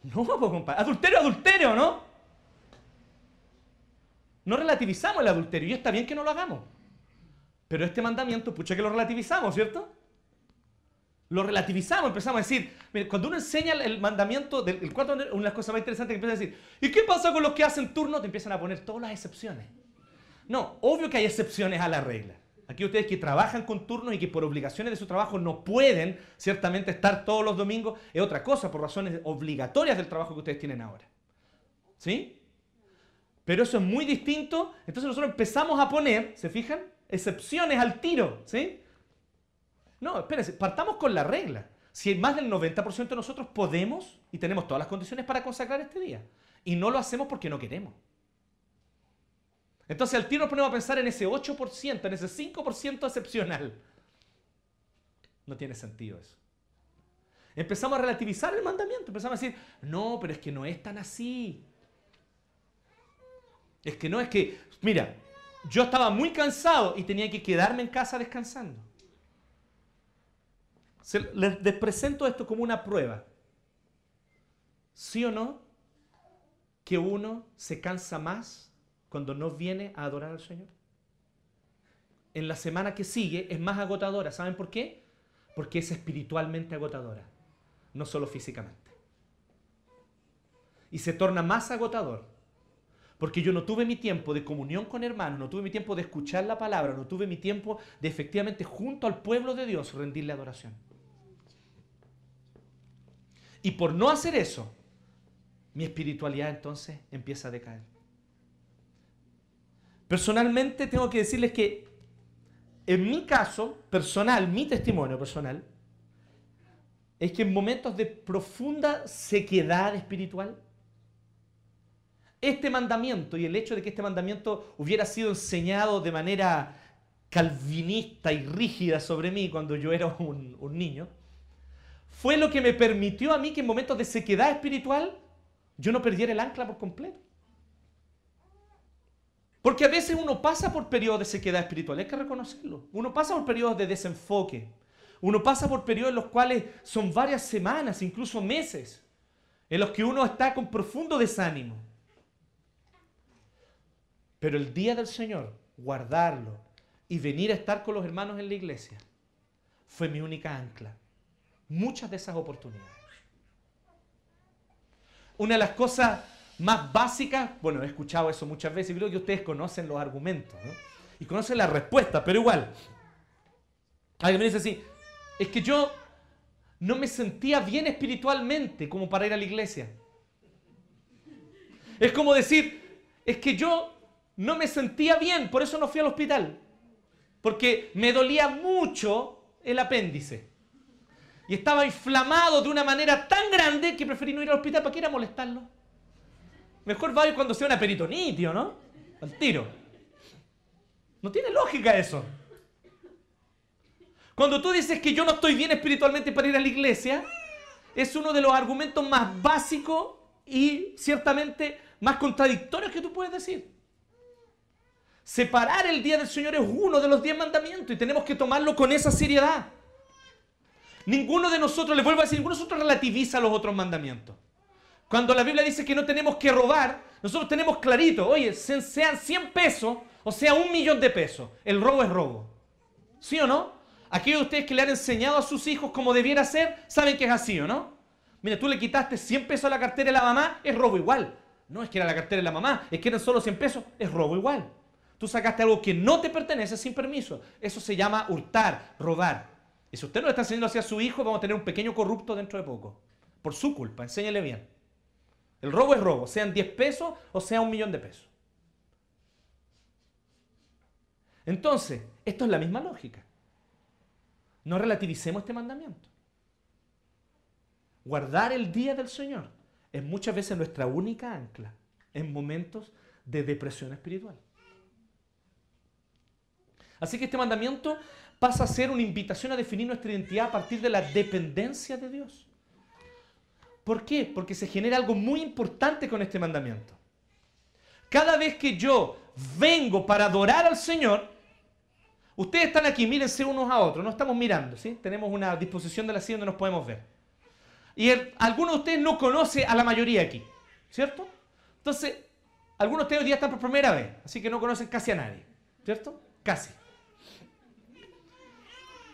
No, pues, compadre. Adulterio, adulterio, ¿no? No relativizamos el adulterio y está bien que no lo hagamos. Pero este mandamiento, pucha que lo relativizamos, ¿cierto? Lo relativizamos, empezamos a decir, cuando uno enseña el mandamiento del cuarto, una de las cosas más interesantes que empieza a decir, ¿y qué pasa con los que hacen turno? Te empiezan a poner todas las excepciones. No, obvio que hay excepciones a la regla. Aquí ustedes que trabajan con turnos y que por obligaciones de su trabajo no pueden ciertamente estar todos los domingos, es otra cosa, por razones obligatorias del trabajo que ustedes tienen ahora. ¿Sí? Pero eso es muy distinto. Entonces nosotros empezamos a poner, ¿se fijan? Excepciones al tiro. ¿Sí? No, espérense, partamos con la regla. Si más del 90% de nosotros podemos y tenemos todas las condiciones para consagrar este día. Y no lo hacemos porque no queremos. Entonces al tiro nos ponemos a pensar en ese 8%, en ese 5% excepcional. No tiene sentido eso. Empezamos a relativizar el mandamiento, empezamos a decir, no, pero es que no es tan así. Es que no es que, mira, yo estaba muy cansado y tenía que quedarme en casa descansando les, presento esto como una prueba. ¿Sí o no? Que uno se cansa más cuando no viene a adorar al Señor. En la semana que sigue es más agotadora. ¿Saben por qué? Porque es espiritualmente agotadora, no solo físicamente. Y se torna más agotador porque yo no tuve mi tiempo de comunión con hermanos, no tuve mi tiempo de escuchar la palabra, no tuve mi tiempo de efectivamente junto al pueblo de Dios rendirle adoración. Y por no hacer eso, mi espiritualidad entonces empieza a decaer. Personalmente tengo que decirles que en mi caso personal, mi testimonio personal, es que en momentos de profunda sequedad espiritual, este mandamiento y el hecho de que este mandamiento hubiera sido enseñado de manera calvinista y rígida sobre mí cuando yo era un, niño, fue lo que me permitió a mí que en momentos de sequedad espiritual yo no perdiera el ancla por completo. Porque a veces uno pasa por periodos de sequedad espiritual, hay que reconocerlo. Uno pasa por periodos de desenfoque. Uno pasa por periodos en los cuales son varias semanas, incluso meses, en los que uno está con profundo desánimo. Pero el día del Señor, guardarlo y venir a estar con los hermanos en la iglesia, fue mi única ancla muchas de esas oportunidades. Una de las cosas más básicas, bueno, he escuchado eso muchas veces y creo que ustedes conocen los argumentos y conocen la respuesta, pero igual. Alguien me dice así, es que yo no me sentía bien espiritualmente como para ir a la iglesia. Es como decir, es que yo no me sentía bien, por eso no fui al hospital. Porque me dolía mucho el apéndice y estaba inflamado de una manera tan grande que preferí no ir al hospital para que ir a molestarlo. Mejor vaya cuando sea una peritonitio, ¿no? Al tiro. No tiene lógica eso. Cuando tú dices que yo no estoy bien espiritualmente para ir a la iglesia, es uno de los argumentos más básicos y ciertamente más contradictorios que tú puedes decir. Separar el día del Señor es uno de los diez mandamientos y tenemos que tomarlo con esa seriedad. Ninguno de nosotros, les vuelvo a decir, ninguno de nosotros relativiza los otros mandamientos. Cuando la Biblia dice que no tenemos que robar, nosotros tenemos clarito, oye, sean 100 pesos o sea un millón de pesos, el robo es robo. ¿Sí o no? Aquellos de ustedes que le han enseñado a sus hijos cómo debiera ser, saben que es así o no. Mira, tú le quitaste 100 pesos a la cartera de la mamá, es robo igual. No es que era la cartera de la mamá, es que eran solo 100 pesos, es robo igual. Tú sacaste algo que no te pertenece sin permiso. Eso se llama hurtar, robar. Y si usted no le está enseñando hacia su hijo, vamos a tener un pequeño corrupto dentro de poco. Por su culpa, enséñale bien. El robo es robo, sean 10 pesos o sea un millón de pesos. Entonces, esto es la misma lógica. No relativicemos este mandamiento. Guardar el día del Señor es muchas veces nuestra única ancla en momentos de depresión espiritual. Así que este mandamiento pasa a ser una invitación a definir nuestra identidad a partir de la dependencia de Dios. ¿Por qué? Porque se genera algo muy importante con este mandamiento. Cada vez que yo vengo para adorar al Señor, ustedes están aquí, mírense unos a otros, no estamos mirando, ¿sí? Tenemos una disposición de la silla donde nos podemos ver. Y algunos de ustedes no conoce a la mayoría aquí, ¿cierto? Entonces, algunos de ustedes hoy día están por primera vez, así que no conocen casi a nadie, ¿cierto? Casi.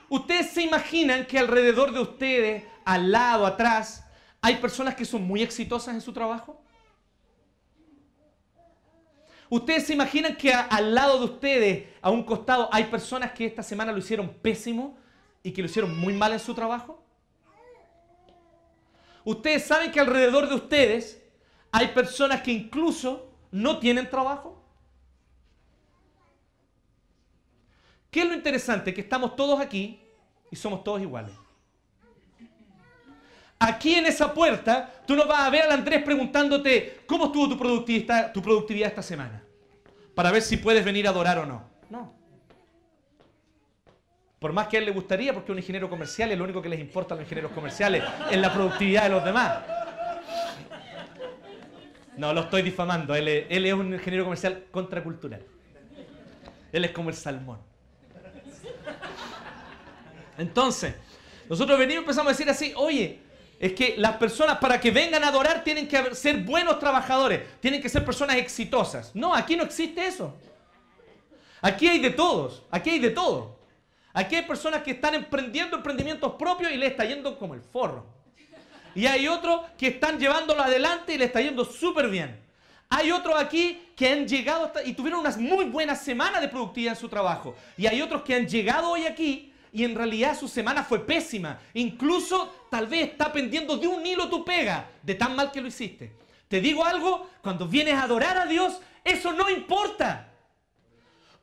¿Ustedes se imaginan que alrededor de ustedes, al lado, atrás, hay personas que son muy exitosas en su trabajo? ¿Ustedes se imaginan que al lado de ustedes, a un costado, hay personas que esta semana lo hicieron pésimo y que lo hicieron muy mal en su trabajo? ¿Ustedes saben que alrededor de ustedes hay personas que incluso no tienen trabajo? ¿Qué es lo interesante? Que estamos todos aquí y somos todos iguales. Aquí en esa puerta, tú no vas a ver al Andrés preguntándote cómo estuvo tu productividad, tu productividad esta semana. Para ver si puedes venir a adorar o no. No. Por más que a él le gustaría, porque es un ingeniero comercial y lo único que les importa a los ingenieros comerciales es la productividad de los demás. No, lo estoy difamando. Él él es un ingeniero comercial contracultural. Él es como el salmón. Entonces, nosotros venimos y empezamos a decir así, oye, es que las personas para que vengan a adorar tienen que ser buenos trabajadores, tienen que ser personas exitosas. No, aquí no existe eso. Aquí hay de todos, aquí hay de todo. Aquí hay personas que están emprendiendo emprendimientos propios y le está yendo como el forro. Y hay otros que están llevándolo adelante y le está yendo súper bien. Hay otros aquí que han llegado y tuvieron unas muy buenas semanas de productividad en su trabajo. Y hay otros que han llegado hoy aquí y en realidad su semana fue pésima. Incluso tal vez está pendiendo de un hilo tu pega, de tan mal que lo hiciste. Te digo algo, cuando vienes a adorar a Dios, eso no importa.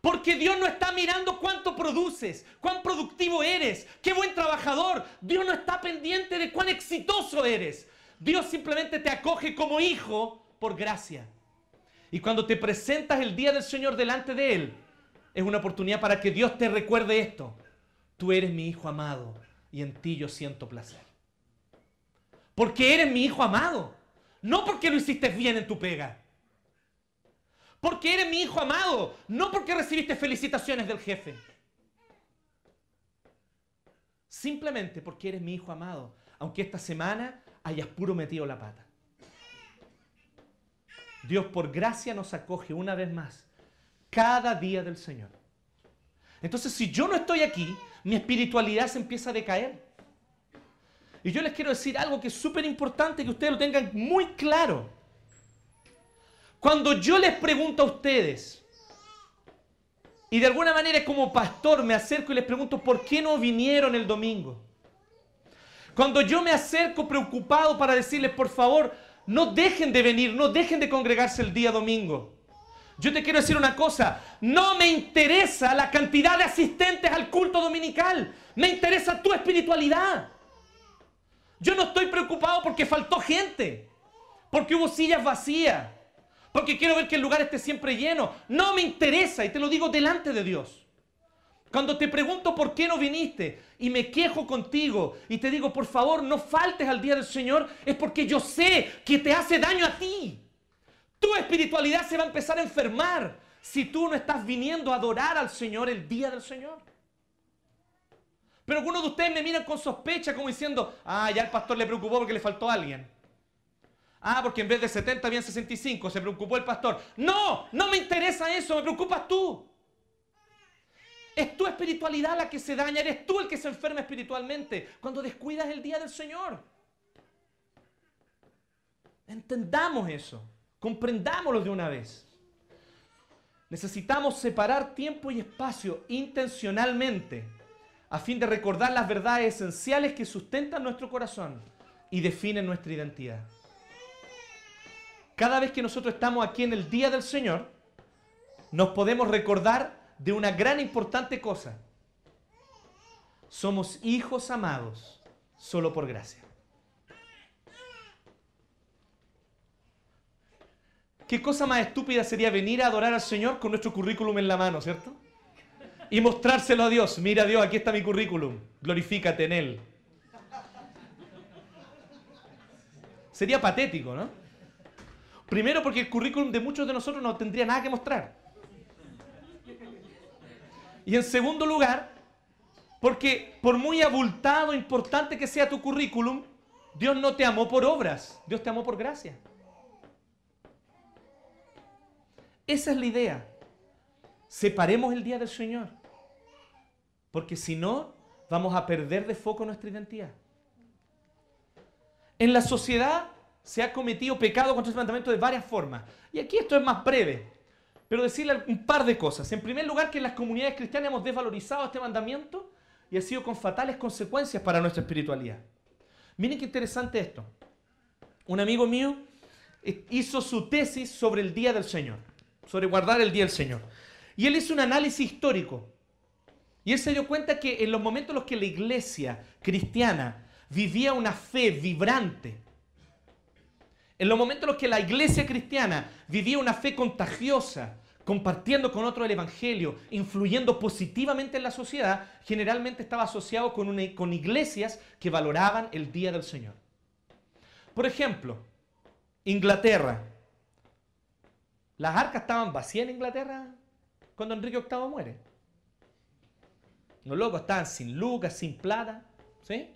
Porque Dios no está mirando cuánto produces, cuán productivo eres, qué buen trabajador. Dios no está pendiente de cuán exitoso eres. Dios simplemente te acoge como hijo por gracia. Y cuando te presentas el día del Señor delante de Él, es una oportunidad para que Dios te recuerde esto tú eres mi hijo amado y en ti yo siento placer. Porque eres mi hijo amado, no porque lo hiciste bien en tu pega. Porque eres mi hijo amado, no porque recibiste felicitaciones del jefe. Simplemente porque eres mi hijo amado, aunque esta semana hayas puro metido la pata. Dios por gracia nos acoge una vez más, cada día del Señor. Entonces, si yo no estoy aquí, mi espiritualidad se empieza a decaer. Y yo les quiero decir algo que es súper importante que ustedes lo tengan muy claro. Cuando yo les pregunto a ustedes, y de alguna manera como pastor me acerco y les pregunto por qué no vinieron el domingo. Cuando yo me acerco preocupado para decirles, por favor, no dejen de venir, no dejen de congregarse el día domingo. Yo te quiero decir una cosa, no me interesa la cantidad de asistentes al culto dominical, me interesa tu espiritualidad. Yo no estoy preocupado porque faltó gente, porque hubo sillas vacías, porque quiero ver que el lugar esté siempre lleno. No me interesa y te lo digo delante de Dios. Cuando te pregunto por qué no viniste y me quejo contigo y te digo, por favor, no faltes al día del Señor, es porque yo sé que te hace daño a ti. Tu espiritualidad se va a empezar a enfermar si tú no estás viniendo a adorar al Señor el día del Señor. Pero algunos de ustedes me miran con sospecha como diciendo, ah, ya el pastor le preocupó porque le faltó a alguien. Ah, porque en vez de 70 habían 65, se preocupó el pastor. No, no me interesa eso, me preocupas tú. Es tu espiritualidad la que se daña, eres tú el que se enferma espiritualmente cuando descuidas el día del Señor. Entendamos eso Comprendámoslo de una vez. Necesitamos separar tiempo y espacio intencionalmente a fin de recordar las verdades esenciales que sustentan nuestro corazón y definen nuestra identidad. Cada vez que nosotros estamos aquí en el día del Señor, nos podemos recordar de una gran importante cosa. Somos hijos amados solo por gracia. ¿Qué cosa más estúpida sería venir a adorar al Señor con nuestro currículum en la mano, ¿cierto? Y mostrárselo a Dios. Mira Dios, aquí está mi currículum. Glorifícate en Él. Sería patético, ¿no? Primero porque el currículum de muchos de nosotros no tendría nada que mostrar. Y en segundo lugar, porque por muy abultado, importante que sea tu currículum, Dios no te amó por obras, Dios te amó por gracia. Esa es la idea. Separemos el día del Señor. Porque si no, vamos a perder de foco nuestra identidad. En la sociedad se ha cometido pecado contra ese mandamiento de varias formas. Y aquí esto es más breve. Pero decirle un par de cosas. En primer lugar, que en las comunidades cristianas hemos desvalorizado este mandamiento y ha sido con fatales consecuencias para nuestra espiritualidad. Miren qué interesante esto. Un amigo mío eh, hizo su tesis sobre el Día del Señor sobre guardar el día del Señor. Y él hizo un análisis histórico. Y él se dio cuenta que en los momentos en los que la iglesia cristiana vivía una fe vibrante, en los momentos en los que la iglesia cristiana vivía una fe contagiosa, compartiendo con otro el Evangelio, influyendo positivamente en la sociedad, generalmente estaba asociado con, con iglesias que valoraban el Día del Señor. Por ejemplo, Inglaterra, las arcas estaban vacías en Inglaterra cuando Enrique VIII muere. Los locos estaban sin lucas, sin plata. ¿Sí?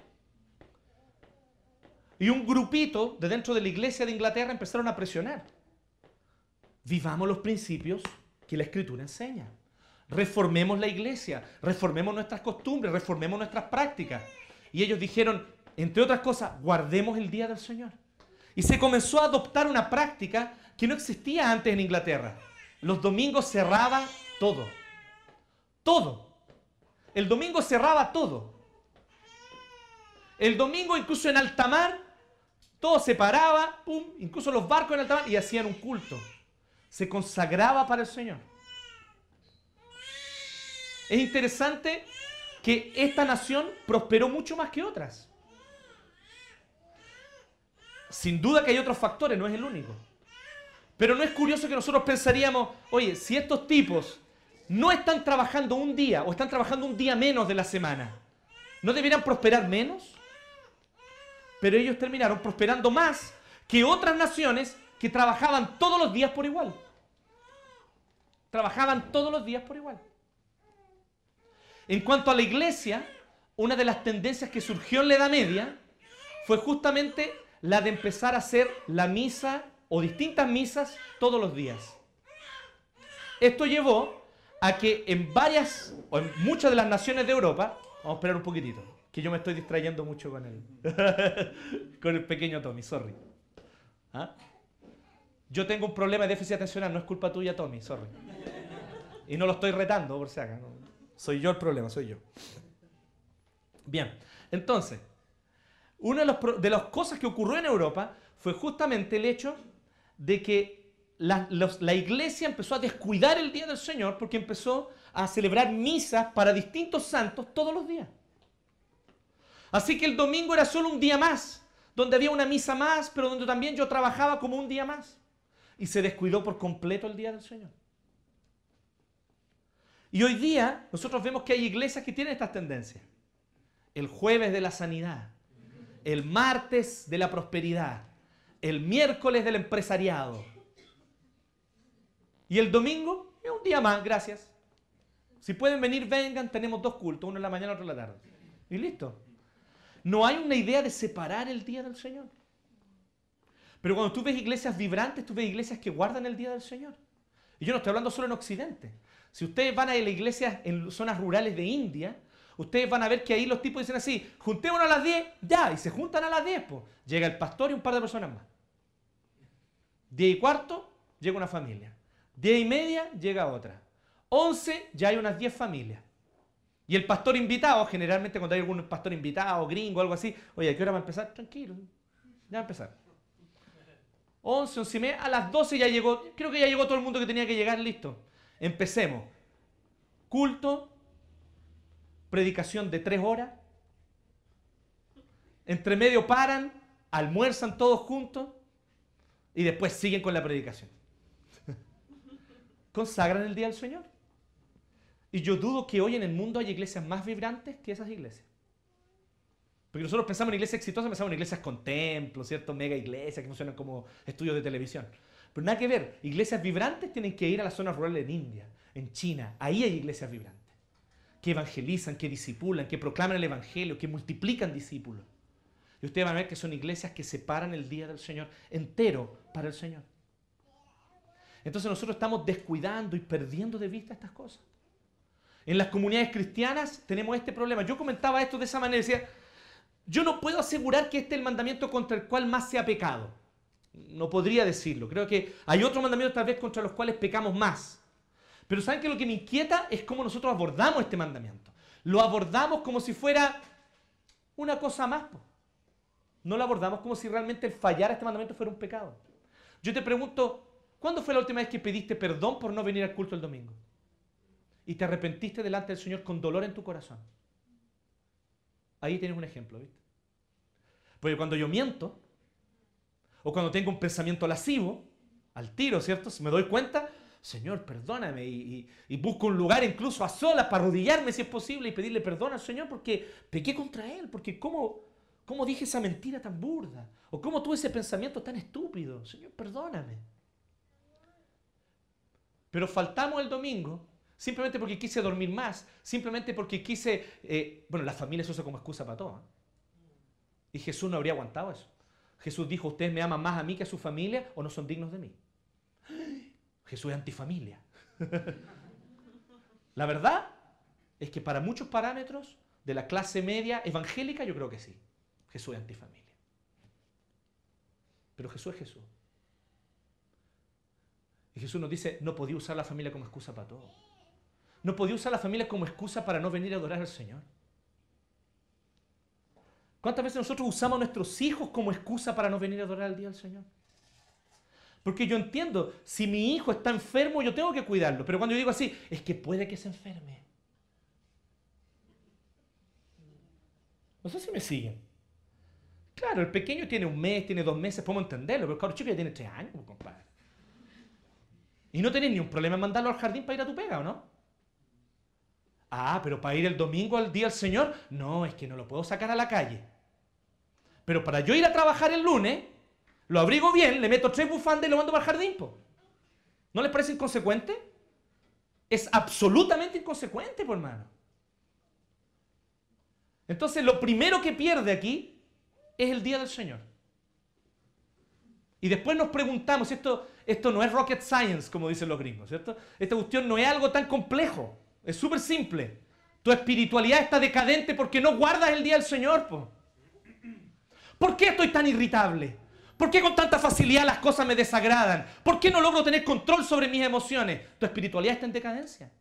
Y un grupito de dentro de la iglesia de Inglaterra empezaron a presionar. Vivamos los principios que la escritura enseña. Reformemos la iglesia, reformemos nuestras costumbres, reformemos nuestras prácticas. Y ellos dijeron, entre otras cosas, guardemos el día del Señor. Y se comenzó a adoptar una práctica que no existía antes en Inglaterra. Los domingos cerraba todo. Todo. El domingo cerraba todo. El domingo incluso en alta mar, todo se paraba, pum, incluso los barcos en alta mar y hacían un culto. Se consagraba para el Señor. Es interesante que esta nación prosperó mucho más que otras. Sin duda que hay otros factores, no es el único. Pero no es curioso que nosotros pensaríamos, oye, si estos tipos no están trabajando un día o están trabajando un día menos de la semana, ¿no deberían prosperar menos? Pero ellos terminaron prosperando más que otras naciones que trabajaban todos los días por igual. Trabajaban todos los días por igual. En cuanto a la iglesia, una de las tendencias que surgió en la Edad Media fue justamente la de empezar a hacer la misa o distintas misas todos los días. Esto llevó a que en varias o en muchas de las naciones de Europa, vamos a esperar un poquitito, que yo me estoy distrayendo mucho con el, con el pequeño Tommy, sorry. ¿Ah? Yo tengo un problema de déficit atencional, no es culpa tuya, Tommy, sorry. Y no lo estoy retando, por si acaso. Soy yo el problema, soy yo. Bien, entonces, una de, de las cosas que ocurrió en Europa fue justamente el hecho de que la, iglesia empezó a descuidar el día del Señor porque empezó a celebrar misas para distintos santos todos los días. Así que el domingo era solo un día más, donde había una misa más, pero donde también yo trabajaba como un día más. Y se descuidó por completo el día del Señor. Y hoy día nosotros vemos que hay iglesias que tienen estas tendencias. El jueves de la sanidad, el martes de la prosperidad, el miércoles del empresariado. Y el domingo es un día más, gracias. Si pueden venir, vengan, tenemos dos cultos, uno en la mañana, otro en la tarde. Y listo. No hay una idea de separar el día del Señor. Pero cuando tú ves iglesias vibrantes, tú ves iglesias que guardan el día del Señor. Y yo no estoy hablando solo en Occidente. Si ustedes van a la iglesia en zonas rurales de India, ustedes van a ver que ahí los tipos dicen así, juntémonos a las 10, ya, y se juntan a las 10, pues. Llega el pastor y un par de personas más. 10 y cuarto, llega una familia. 10 y media, llega otra. 11, ya hay unas 10 familias. Y el pastor invitado, generalmente cuando hay algún pastor invitado, gringo, algo así, oye, ¿a qué hora va a empezar? Tranquilo, ya va a empezar. 11, 11 y media, a las 12 ya llegó, creo que ya llegó todo el mundo que tenía que llegar, listo. Empecemos. Culto, predicación de tres horas. Entre medio paran, almuerzan todos juntos y después siguen con la predicación. Consagran el día del Señor. Y yo dudo que hoy en el mundo haya iglesias más vibrantes que esas iglesias. Porque nosotros pensamos en iglesias exitosas, pensamos en iglesias con templos, ¿cierto? Mega iglesias que funcionan como estudios de televisión. Pero nada que ver. Iglesias vibrantes tienen que ir a las zonas rurales en India, en China. Ahí hay iglesias vibrantes. Que evangelizan, que disipulan, que proclaman el evangelio, que multiplican discípulos. Y ustedes van a ver que son iglesias que separan el día del Señor entero para el Señor. Entonces nosotros estamos descuidando y perdiendo de vista estas cosas. En las comunidades cristianas tenemos este problema. Yo comentaba esto de esa manera, decía, yo no puedo asegurar que este es el mandamiento contra el cual más se ha pecado. No podría decirlo. Creo que hay otros mandamientos tal vez contra los cuales pecamos más. Pero ¿saben que lo que me inquieta es cómo nosotros abordamos este mandamiento? Lo abordamos como si fuera una cosa más. No lo abordamos como si realmente el fallar este mandamiento fuera un pecado. Yo te pregunto, ¿cuándo fue la última vez que pediste perdón por no venir al culto el domingo? y te arrepentiste delante del Señor con dolor en tu corazón. Ahí tienes un ejemplo, ¿viste? Porque cuando yo miento, o cuando tengo un pensamiento lascivo, al tiro, ¿cierto? Si me doy cuenta, Señor, perdóname, y, busco un lugar incluso a solas para arrodillarme si es posible y pedirle perdón al Señor porque pequé contra Él, porque ¿cómo, cómo dije esa mentira tan burda? ¿O cómo tuve ese pensamiento tan estúpido? Señor, perdóname. Pero faltamos el domingo Simplemente porque quise dormir más, simplemente porque quise... Eh, bueno, la familia se usa como excusa para todo. ¿eh? Y Jesús no habría aguantado eso. Jesús dijo, ustedes me aman más a mí que a su familia o no son dignos de mí. Jesús es antifamilia. la verdad es que para muchos parámetros de la clase media evangélica yo creo que sí. Jesús es antifamilia. Pero Jesús es Jesús. Y Jesús nos dice, no podía usar la familia como excusa para todo. No podía usar la familia como excusa para no venir a adorar al Señor. ¿Cuántas veces nosotros usamos a nuestros hijos como excusa para no venir a adorar al día del Señor? Porque yo entiendo, si mi hijo está enfermo, yo tengo que cuidarlo. Pero cuando yo digo así, es que puede que se enferme. No sé si me siguen. Claro, el pequeño tiene un mes, tiene dos meses, podemos entenderlo, pero el chico ya tiene tres años, compadre. Y no tenés ni un problema en mandarlo al jardín para ir a tu pega, ¿o no? Ah, pero para ir el domingo al día del Señor, no, es que no lo puedo sacar a la calle. Pero para yo ir a trabajar el lunes, lo abrigo bien, le meto tres bufandas y lo mando para el jardín. ¿No les parece inconsecuente? Es absolutamente inconsecuente, por hermano. Entonces, lo primero que pierde aquí es el día del Señor. Y después nos preguntamos, esto, esto no es rocket science, como dicen los gringos, ¿cierto? Esta cuestión no es algo tan complejo. Es súper simple. Tu espiritualidad está decadente porque no guardas el día del Señor. ¿Por qué estoy tan irritable? ¿Por qué con tanta facilidad las cosas me desagradan? ¿Por qué no logro tener control sobre mis emociones? Tu espiritualidad está en decadencia.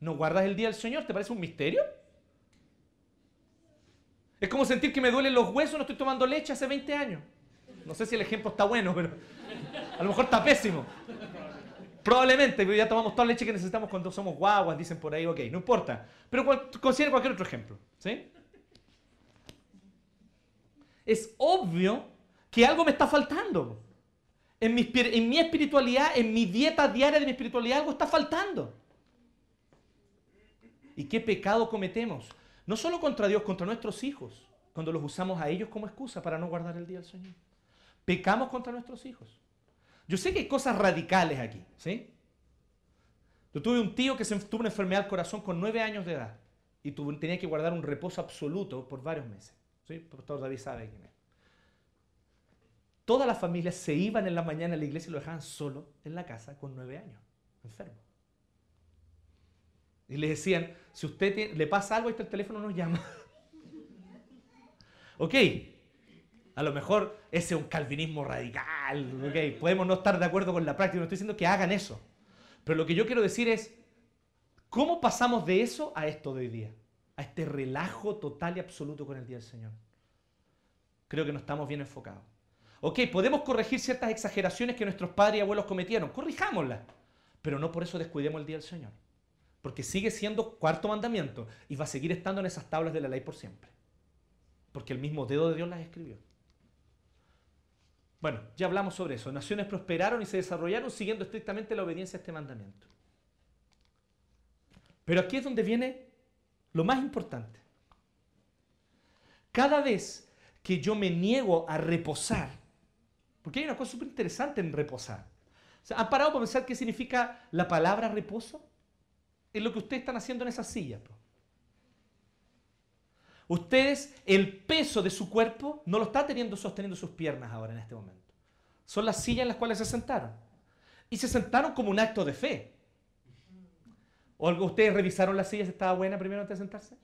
¿No guardas el día del Señor? ¿Te parece un misterio? Es como sentir que me duelen los huesos, no estoy tomando leche hace 20 años. No sé si el ejemplo está bueno, pero a lo mejor está pésimo. Probablemente, ya tomamos toda la leche que necesitamos cuando somos guaguas, dicen por ahí, ok, no importa. Pero considere cualquier otro ejemplo. ¿sí? Es obvio que algo me está faltando. En mi, espiritualidad, en mi dieta diaria de mi espiritualidad, algo está faltando. ¿Y qué pecado cometemos? No solo contra Dios, contra nuestros hijos, cuando los usamos a ellos como excusa para no guardar el día del Señor. Pecamos contra nuestros hijos. Yo sé que hay cosas radicales aquí, ¿sí? Yo tuve un tío que se, tuvo una enfermedad del corazón con nueve años de edad y tenía que guardar un reposo absoluto por varios meses. ¿sí? El pastor David sabe quién es. Todas las familias se iban en la mañana a la iglesia y lo dejaban solo en la casa con nueve años, enfermo. Y le decían, si usted le pasa algo, este el teléfono nos llama. ok, A lo mejor ese es un calvinismo radical, ¿ok? Podemos no estar de acuerdo con la práctica, no estoy diciendo que hagan eso. Pero lo que yo quiero decir es, ¿cómo pasamos de eso a esto de hoy día? A este relajo total y absoluto con el Día del Señor. Creo que no estamos bien enfocados. Ok, podemos corregir ciertas exageraciones que nuestros padres y abuelos cometieron, corrijámoslas, pero no por eso descuidemos el Día del Señor. Porque sigue siendo cuarto mandamiento y va a seguir estando en esas tablas de la ley por siempre. Porque el mismo dedo de Dios las escribió. Bueno, ya hablamos sobre eso. Naciones prosperaron y se desarrollaron siguiendo estrictamente la obediencia a este mandamiento. Pero aquí es donde viene lo más importante. Cada vez que yo me niego a reposar, porque hay una cosa súper interesante en reposar. ¿Han parado para pensar qué significa la palabra reposo? Es lo que ustedes están haciendo en esa silla. Ustedes, el peso de su cuerpo no lo está teniendo sosteniendo sus piernas ahora en este momento. Son las sillas en las cuales se sentaron. Y se sentaron como un acto de fe. ¿O ustedes revisaron las sillas si estaba buena primero antes de sentarse?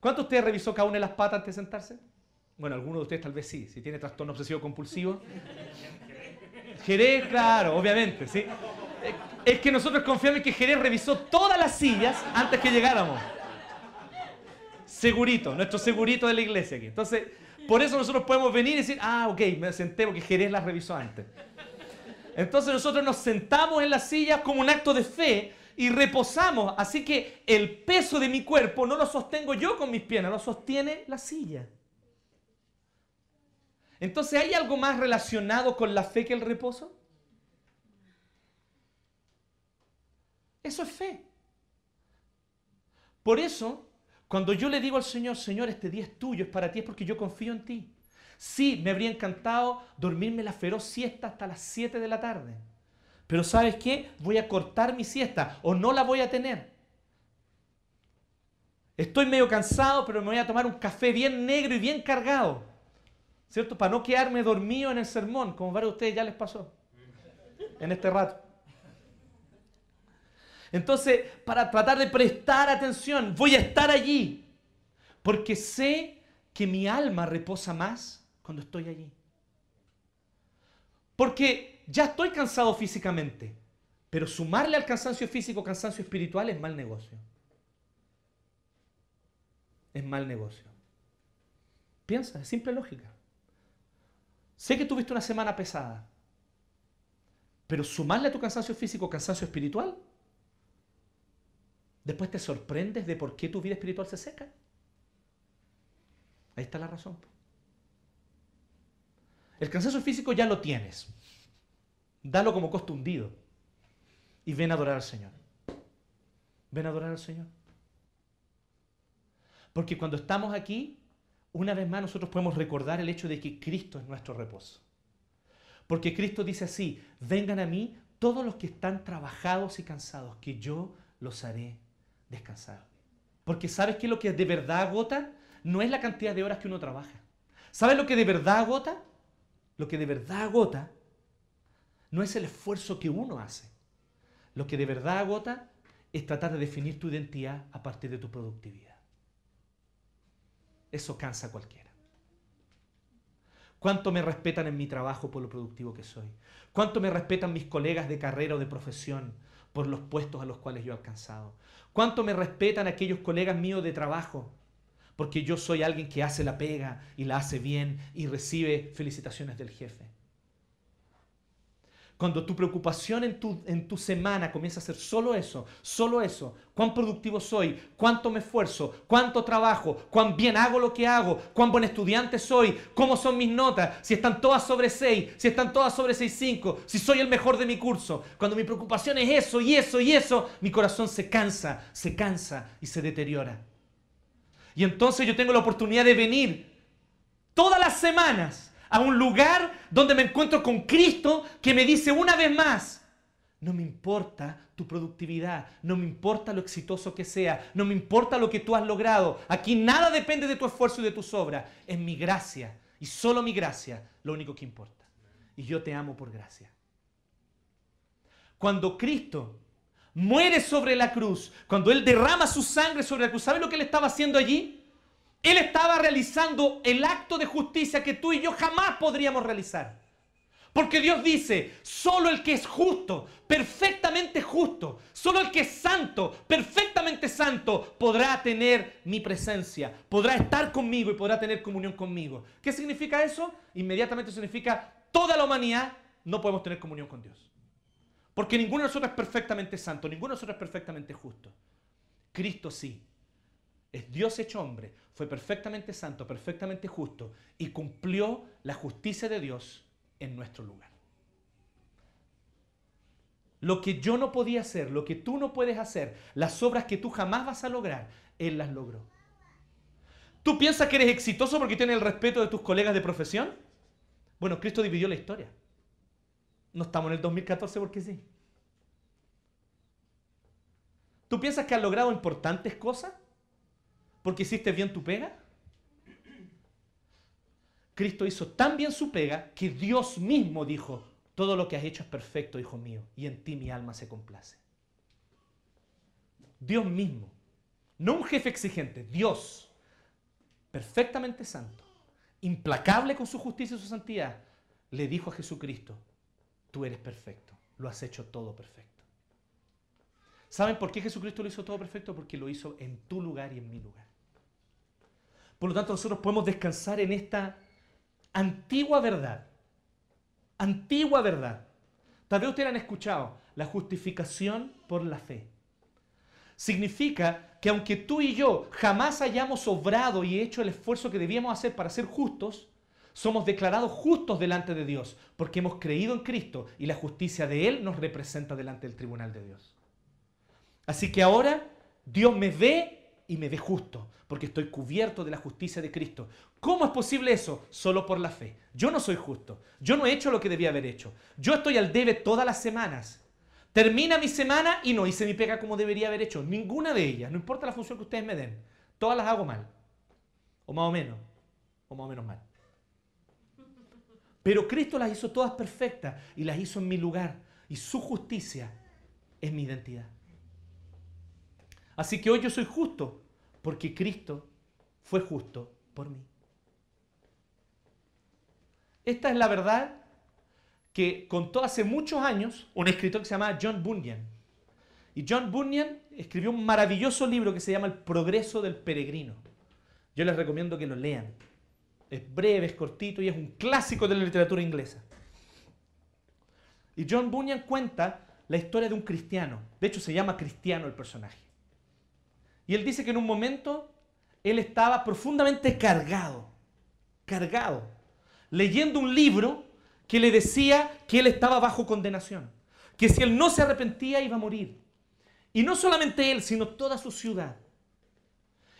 ¿Cuántos de ustedes revisó cada una de las patas antes de sentarse? Bueno, alguno de ustedes tal vez sí, si tiene trastorno obsesivo compulsivo. Jerez, claro, obviamente, ¿sí? Es que nosotros confiamos en que Jerez revisó todas las sillas antes que llegáramos segurito, nuestro segurito de la iglesia aquí. Entonces, por eso nosotros podemos venir y decir, ah, ok, me senté porque Jerez las revisó antes. Entonces nosotros nos sentamos en la silla como un acto de fe y reposamos. Así que el peso de mi cuerpo no lo sostengo yo con mis piernas, lo sostiene la silla. Entonces, ¿hay algo más relacionado con la fe que el reposo? Eso es fe. Por eso, cuando yo le digo al Señor, Señor, este día es tuyo, es para ti, es porque yo confío en ti. Sí, me habría encantado dormirme la feroz siesta hasta las 7 de la tarde. Pero ¿sabes qué? Voy a cortar mi siesta o no la voy a tener. Estoy medio cansado, pero me voy a tomar un café bien negro y bien cargado. ¿Cierto? Para no quedarme dormido en el sermón, como varios de ustedes ya les pasó en este rato. Entonces, para tratar de prestar atención, voy a estar allí. Porque sé que mi alma reposa más cuando estoy allí. Porque ya estoy cansado físicamente. Pero sumarle al cansancio físico cansancio espiritual es mal negocio. Es mal negocio. Piensa, es simple lógica. Sé que tuviste una semana pesada. Pero sumarle a tu cansancio físico cansancio espiritual Después te sorprendes de por qué tu vida espiritual se seca. Ahí está la razón. El cansancio físico ya lo tienes. Dalo como costo hundido. Y ven a adorar al Señor. Ven a adorar al Señor. Porque cuando estamos aquí, una vez más nosotros podemos recordar el hecho de que Cristo es nuestro reposo. Porque Cristo dice así, vengan a mí todos los que están trabajados y cansados, que yo los haré descansar. Porque ¿sabes qué lo que de verdad agota? No es la cantidad de horas que uno trabaja. ¿Sabes lo que de verdad agota? Lo que de verdad agota no es el esfuerzo que uno hace. Lo que de verdad agota es tratar de definir tu identidad a partir de tu productividad. Eso cansa a cualquiera. ¿Cuánto me respetan en mi trabajo por lo productivo que soy? ¿Cuánto me respetan mis colegas de carrera o de profesión por los puestos a los cuales yo he alcanzado? ¿Cuánto me respetan aquellos colegas míos de trabajo? Porque yo soy alguien que hace la pega y la hace bien y recibe felicitaciones del jefe. Cuando tu preocupación en tu, en tu semana comienza a ser solo eso, solo eso, cuán productivo soy, cuánto me esfuerzo, cuánto trabajo, cuán bien hago lo que hago, cuán buen estudiante soy, cómo son mis notas, si están todas sobre 6, si están todas sobre 6.5, si soy el mejor de mi curso. Cuando mi preocupación es eso y eso y eso, mi corazón se cansa, se cansa y se deteriora. Y entonces yo tengo la oportunidad de venir todas las semanas a un lugar donde me encuentro con Cristo que me dice una vez más, no me importa tu productividad, no me importa lo exitoso que sea, no me importa lo que tú has logrado. Aquí nada depende de tu esfuerzo y de tus obras. Es mi gracia y solo mi gracia lo único que importa. Y yo te amo por gracia. Cuando Cristo muere sobre la cruz, cuando Él derrama su sangre sobre la cruz, ¿sabe lo que Él estaba haciendo allí? Él estaba realizando el acto de justicia que tú y yo jamás podríamos realizar. Porque Dios dice, solo el que es justo, perfectamente justo, solo el que es santo, perfectamente santo, podrá tener mi presencia, podrá estar conmigo y podrá tener comunión conmigo. ¿Qué significa eso? Inmediatamente significa toda la humanidad no podemos tener comunión con Dios. Porque ninguno de nosotros es perfectamente santo, ninguno de nosotros es perfectamente justo. Cristo sí. Es Dios hecho hombre, fue perfectamente santo, perfectamente justo y cumplió la justicia de Dios en nuestro lugar. Lo que yo no podía hacer, lo que tú no puedes hacer, las obras que tú jamás vas a lograr, Él las logró. ¿Tú piensas que eres exitoso porque tienes el respeto de tus colegas de profesión? Bueno, Cristo dividió la historia. No estamos en el 2014 porque sí. ¿Tú piensas que has logrado importantes cosas? ¿Porque hiciste bien tu pega? Cristo hizo tan bien su pega que Dios mismo dijo, todo lo que has hecho es perfecto, hijo mío, y en ti mi alma se complace. Dios mismo, no un jefe exigente, Dios, perfectamente santo, implacable con su justicia y su santidad, le dijo a Jesucristo, tú eres perfecto, lo has hecho todo perfecto. ¿Saben por qué Jesucristo lo hizo todo perfecto? Porque lo hizo en tu lugar y en mi lugar. Por lo tanto, nosotros podemos descansar en esta antigua verdad. Antigua verdad. Tal vez ustedes han escuchado la justificación por la fe. Significa que aunque tú y yo jamás hayamos obrado y hecho el esfuerzo que debíamos hacer para ser justos, somos declarados justos delante de Dios porque hemos creído en Cristo y la justicia de Él nos representa delante del tribunal de Dios. Así que ahora Dios me ve y me ve justo porque estoy cubierto de la justicia de Cristo. ¿Cómo es posible eso? Solo por la fe. Yo no soy justo. Yo no he hecho lo que debía haber hecho. Yo estoy al debe todas las semanas. Termina mi semana y no hice mi pega como debería haber hecho. Ninguna de ellas. No importa la función que ustedes me den. Todas las hago mal. O más o menos. O más o menos mal. Pero Cristo las hizo todas perfectas y las hizo en mi lugar. Y su justicia es mi identidad. Así que hoy yo soy justo porque Cristo fue justo por mí. Esta es la verdad que contó hace muchos años un escritor que se llama John Bunyan. Y John Bunyan escribió un maravilloso libro que se llama El progreso del peregrino. Yo les recomiendo que lo lean. Es breve, es cortito y es un clásico de la literatura inglesa. Y John Bunyan cuenta la historia de un cristiano. De hecho, se llama cristiano el personaje. Y él dice que en un momento él estaba profundamente cargado, cargado, leyendo un libro que le decía que él estaba bajo condenación, que si él no se arrepentía iba a morir. Y no solamente él, sino toda su ciudad.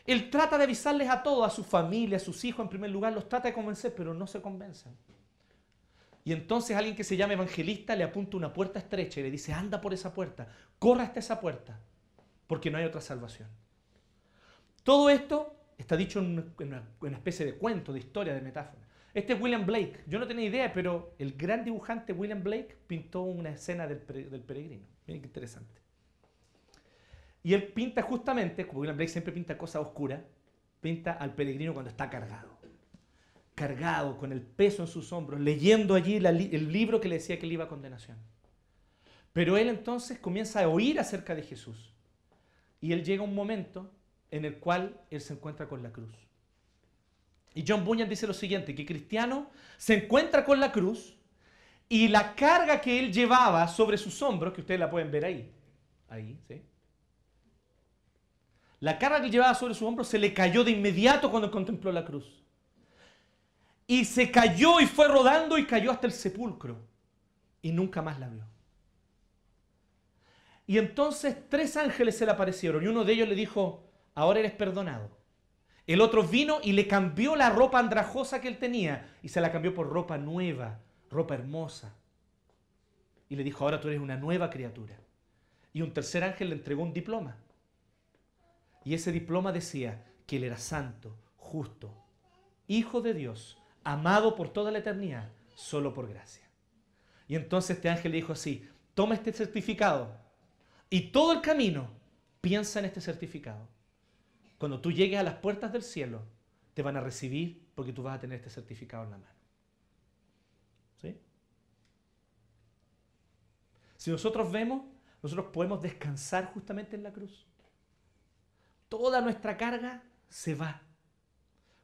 Él trata de avisarles a todos, a su familia, a sus hijos en primer lugar, los trata de convencer, pero no se convencen. Y entonces alguien que se llama evangelista le apunta una puerta estrecha y le dice, anda por esa puerta, corra hasta esa puerta, porque no hay otra salvación. Todo esto está dicho en una, especie de cuento, de historia, de metáfora. Este es William Blake. Yo no tenía idea, pero el gran dibujante William Blake pintó una escena del, peregrino. Miren qué interesante. Y él pinta justamente, como William Blake siempre pinta cosas oscuras, pinta al peregrino cuando está cargado. Cargado, con el peso en sus hombros, leyendo allí el libro que le decía que le iba a condenación. Pero él entonces comienza a oír acerca de Jesús. Y él llega a un momento en el cual él se encuentra con la cruz. Y John Bunyan dice lo siguiente, que Cristiano se encuentra con la cruz y la carga que él llevaba sobre sus hombros, que ustedes la pueden ver ahí, ahí, ¿sí? La carga que llevaba sobre sus hombros se le cayó de inmediato cuando contempló la cruz. Y se cayó y fue rodando y cayó hasta el sepulcro. Y nunca más la vio. Y entonces tres ángeles se le aparecieron y uno de ellos le dijo, ahora eres perdonado. El otro vino y le cambió la ropa andrajosa que él tenía y se la cambió por ropa nueva, ropa hermosa. Y le dijo, ahora tú eres una nueva criatura. Y un tercer ángel le entregó un diploma. Y ese diploma decía que él era santo, justo, hijo de Dios, amado por toda la eternidad, solo por gracia. Y entonces este ángel le dijo así, toma este certificado y todo el camino piensa en este certificado cuando tú llegues a las puertas del cielo, te van a recibir porque tú vas a tener este certificado en la mano. ¿Sí? Si nosotros vemos, nosotros podemos descansar justamente en la cruz. Toda nuestra carga se va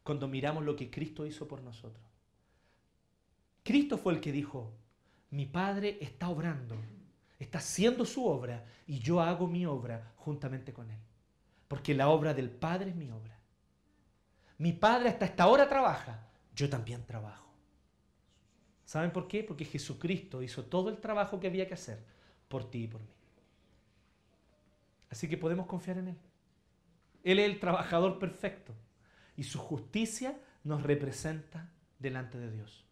cuando miramos lo que Cristo hizo por nosotros. Cristo fue el que dijo, mi Padre está obrando, está haciendo su obra y yo hago mi obra juntamente con Él. Porque la obra del Padre es mi obra. Mi Padre hasta esta hora trabaja, yo también trabajo. ¿Saben por qué? Porque Jesucristo hizo todo el trabajo que había que hacer por ti y por mí. Así que podemos confiar en Él. Él es el trabajador perfecto y su justicia nos representa delante de Dios.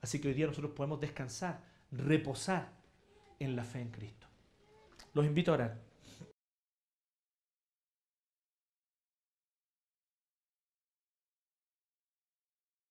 Así que hoy día nosotros podemos descansar, reposar en la fe en Cristo. Los invito a orar.